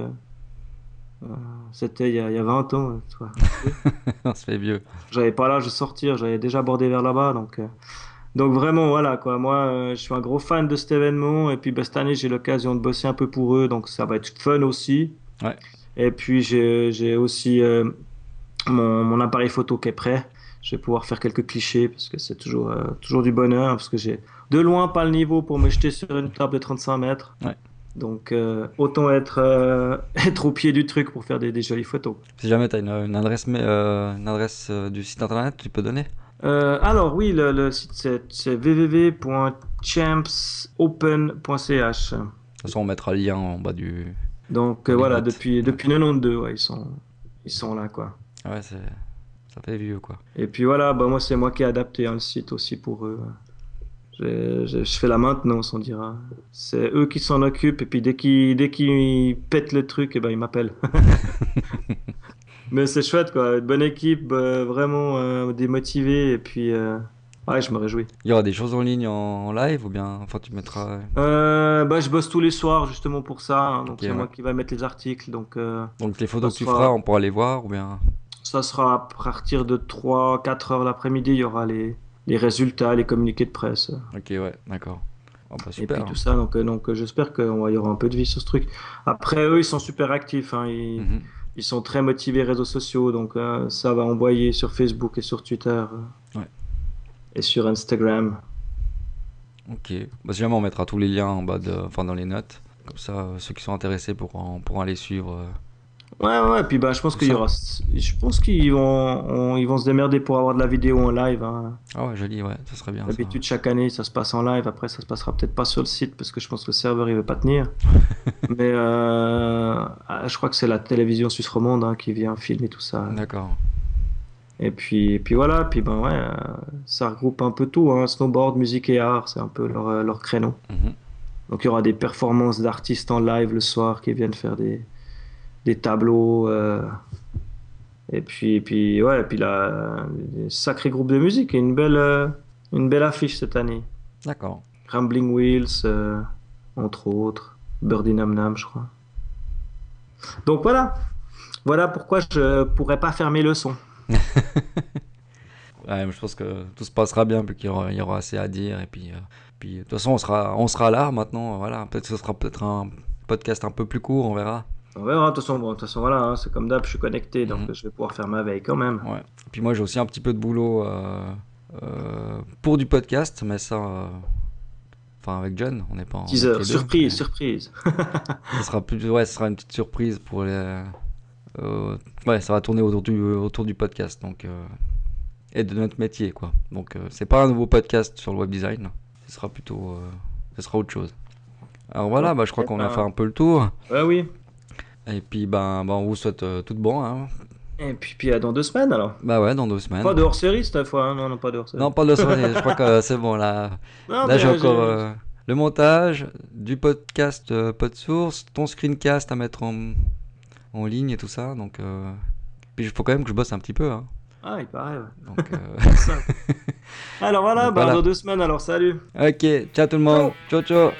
c'était il y, a, il y a 20 ans. euh, (laughs) on se fait vieux. J'avais pas l'âge de sortir, j'avais déjà abordé vers là-bas, donc. euh, donc vraiment, voilà, quoi. Moi, euh, je suis un gros fan de cet événement. Et puis, bah, cette année, j'ai l'occasion de bosser un peu pour eux, donc ça va être fun aussi. Ouais. Et puis, j'ai j'ai aussi euh, mon, mon appareil photo qui est prêt. Je vais pouvoir faire quelques clichés parce que c'est toujours, euh, toujours du bonheur. Parce que j'ai de loin pas le niveau pour me jeter sur une table de 35 mètres. Ouais. Donc, euh, autant être, euh, (laughs) être au pied du truc pour faire des, des jolies photos. Si jamais tu as une, une adresse, mais, euh, une adresse du site internet, tu peux donner alors oui, le, le site c'est- www.champsopen.ch. De toute façon, on mettra le lien en bas du, Donc voilà, notes. depuis, depuis 92, ouais, ils, sont, ils sont là, quoi. Ouais, c'est... ça fait vieux, quoi. Et puis voilà, bah, moi, c'est moi qui ai adapté le site aussi pour eux. Je fais la maintenance, on dira. C'est eux qui s'en occupent, et puis dès qu'ils dès qu'ils pètent le truc, et ben, ils m'appellent. (laughs) Mais c'est chouette, quoi. Une bonne équipe, euh, vraiment euh, démotivée, et puis euh, ouais, je me réjouis. Il y aura des choses en ligne en, live ou bien, enfin, tu mettras. Euh, bah, je bosse tous les soirs justement pour ça, hein, donc c'est ouais. moi qui va mettre les articles, donc euh, Donc les photos que tu feras, on pourra les voir ou bien? ça sera à partir de 3-4 heures l'après-midi, il y aura les, les résultats, les communiqués de presse. Ok, ouais, d'accord. Oh, bah, Et puis tout ça, donc, euh, donc euh, j'espère qu'il y aura un peu de vie sur ce truc. Après, eux, ils sont super actifs, hein, ils, Mhm. ils sont très motivés réseaux sociaux, donc euh, ça va envoyer sur Facebook et sur Twitter. Ouais. Et sur Instagram. Ok. Bah, si jamais on mettra tous les liens en bas de, enfin dans les notes. Comme ça, ceux qui sont intéressés pourront, pourront aller suivre. Ouais, ouais, et puis bah, je pense qu'il y aura. Je pense qu'ils vont, on- ils vont se démerder pour avoir de la vidéo en live. hein. Ah ouais, joli, ouais, ça serait bien. D'habitude, chaque année, ça se passe en live. Après, ça se passera peut-être pas sur le site parce que je pense que le serveur il veut pas tenir. (laughs) Mais euh, ah, je crois que c'est la télévision suisse romande hein, qui vient filmer tout ça. D'accord. Et puis, et puis voilà, puis ben ouais, euh, ça regroupe un peu tout, hein, snowboard, musique et art, c'est un peu leur, euh, leur créneau. Mhm. Donc il y aura des performances d'artistes en live le soir qui viennent faire des, des tableaux. euh, et puis, et puis ouais, et puis là, des sacrés groupes de musique et une belle, euh, une belle affiche cette année. D'accord. Rambling Wheels, euh, entre autres, Birdie Nam Nam, je crois. Donc voilà, voilà pourquoi je pourrais pas fermer le son. (laughs) Ouais, je pense que tout se passera bien, puis qu'il y aura, il y aura assez à dire. Et puis, euh, puis de toute façon, on sera, on sera là maintenant. Voilà, peut-être que ce sera peut-être un podcast un peu plus court, on verra. On verra, de toute façon, bon, de toute façon voilà, hein, c'est comme d'hab, je suis connecté, donc Mhm. je vais pouvoir faire ma veille quand même. Ouais. Et puis moi, j'ai aussi un petit peu de boulot euh, euh, pour du podcast, mais ça, euh, enfin avec John, on n'est pas. en Teaser, surprise, mais surprise. (laughs) Ça sera plus, ouais, ce sera une petite surprise pour les. ouais, ça va tourner autour du, autour du podcast, donc et de notre métier, quoi. Donc, c'est pas un nouveau podcast sur le web design. Ce sera plutôt, ce sera autre chose. Alors voilà, bah, je crois qu'on a bah. fait un peu le tour. Ouais, oui. Et puis, ben, ben, on vous souhaite euh, tout de bon. Hein. Et puis, puis à dans deux semaines alors. Bah ouais, dans deux semaines. Pas de hors série cette fois, hein, non, non, pas de hors série. Non, pas de soirée. (laughs) je crois que c'est bon là. Non, Là, j'ai encore euh, le montage, du podcast euh, PodSource, ton screencast à mettre en, en ligne et tout ça. Donc, euh, puis il faut quand même que je bosse un petit peu. Hein. Ah, il paraît. ouais. Donc, (laughs) Ça. (laughs) alors voilà, bah, voilà. dans deux semaines alors, salut. ok, ciao tout le monde. ciao. ciao.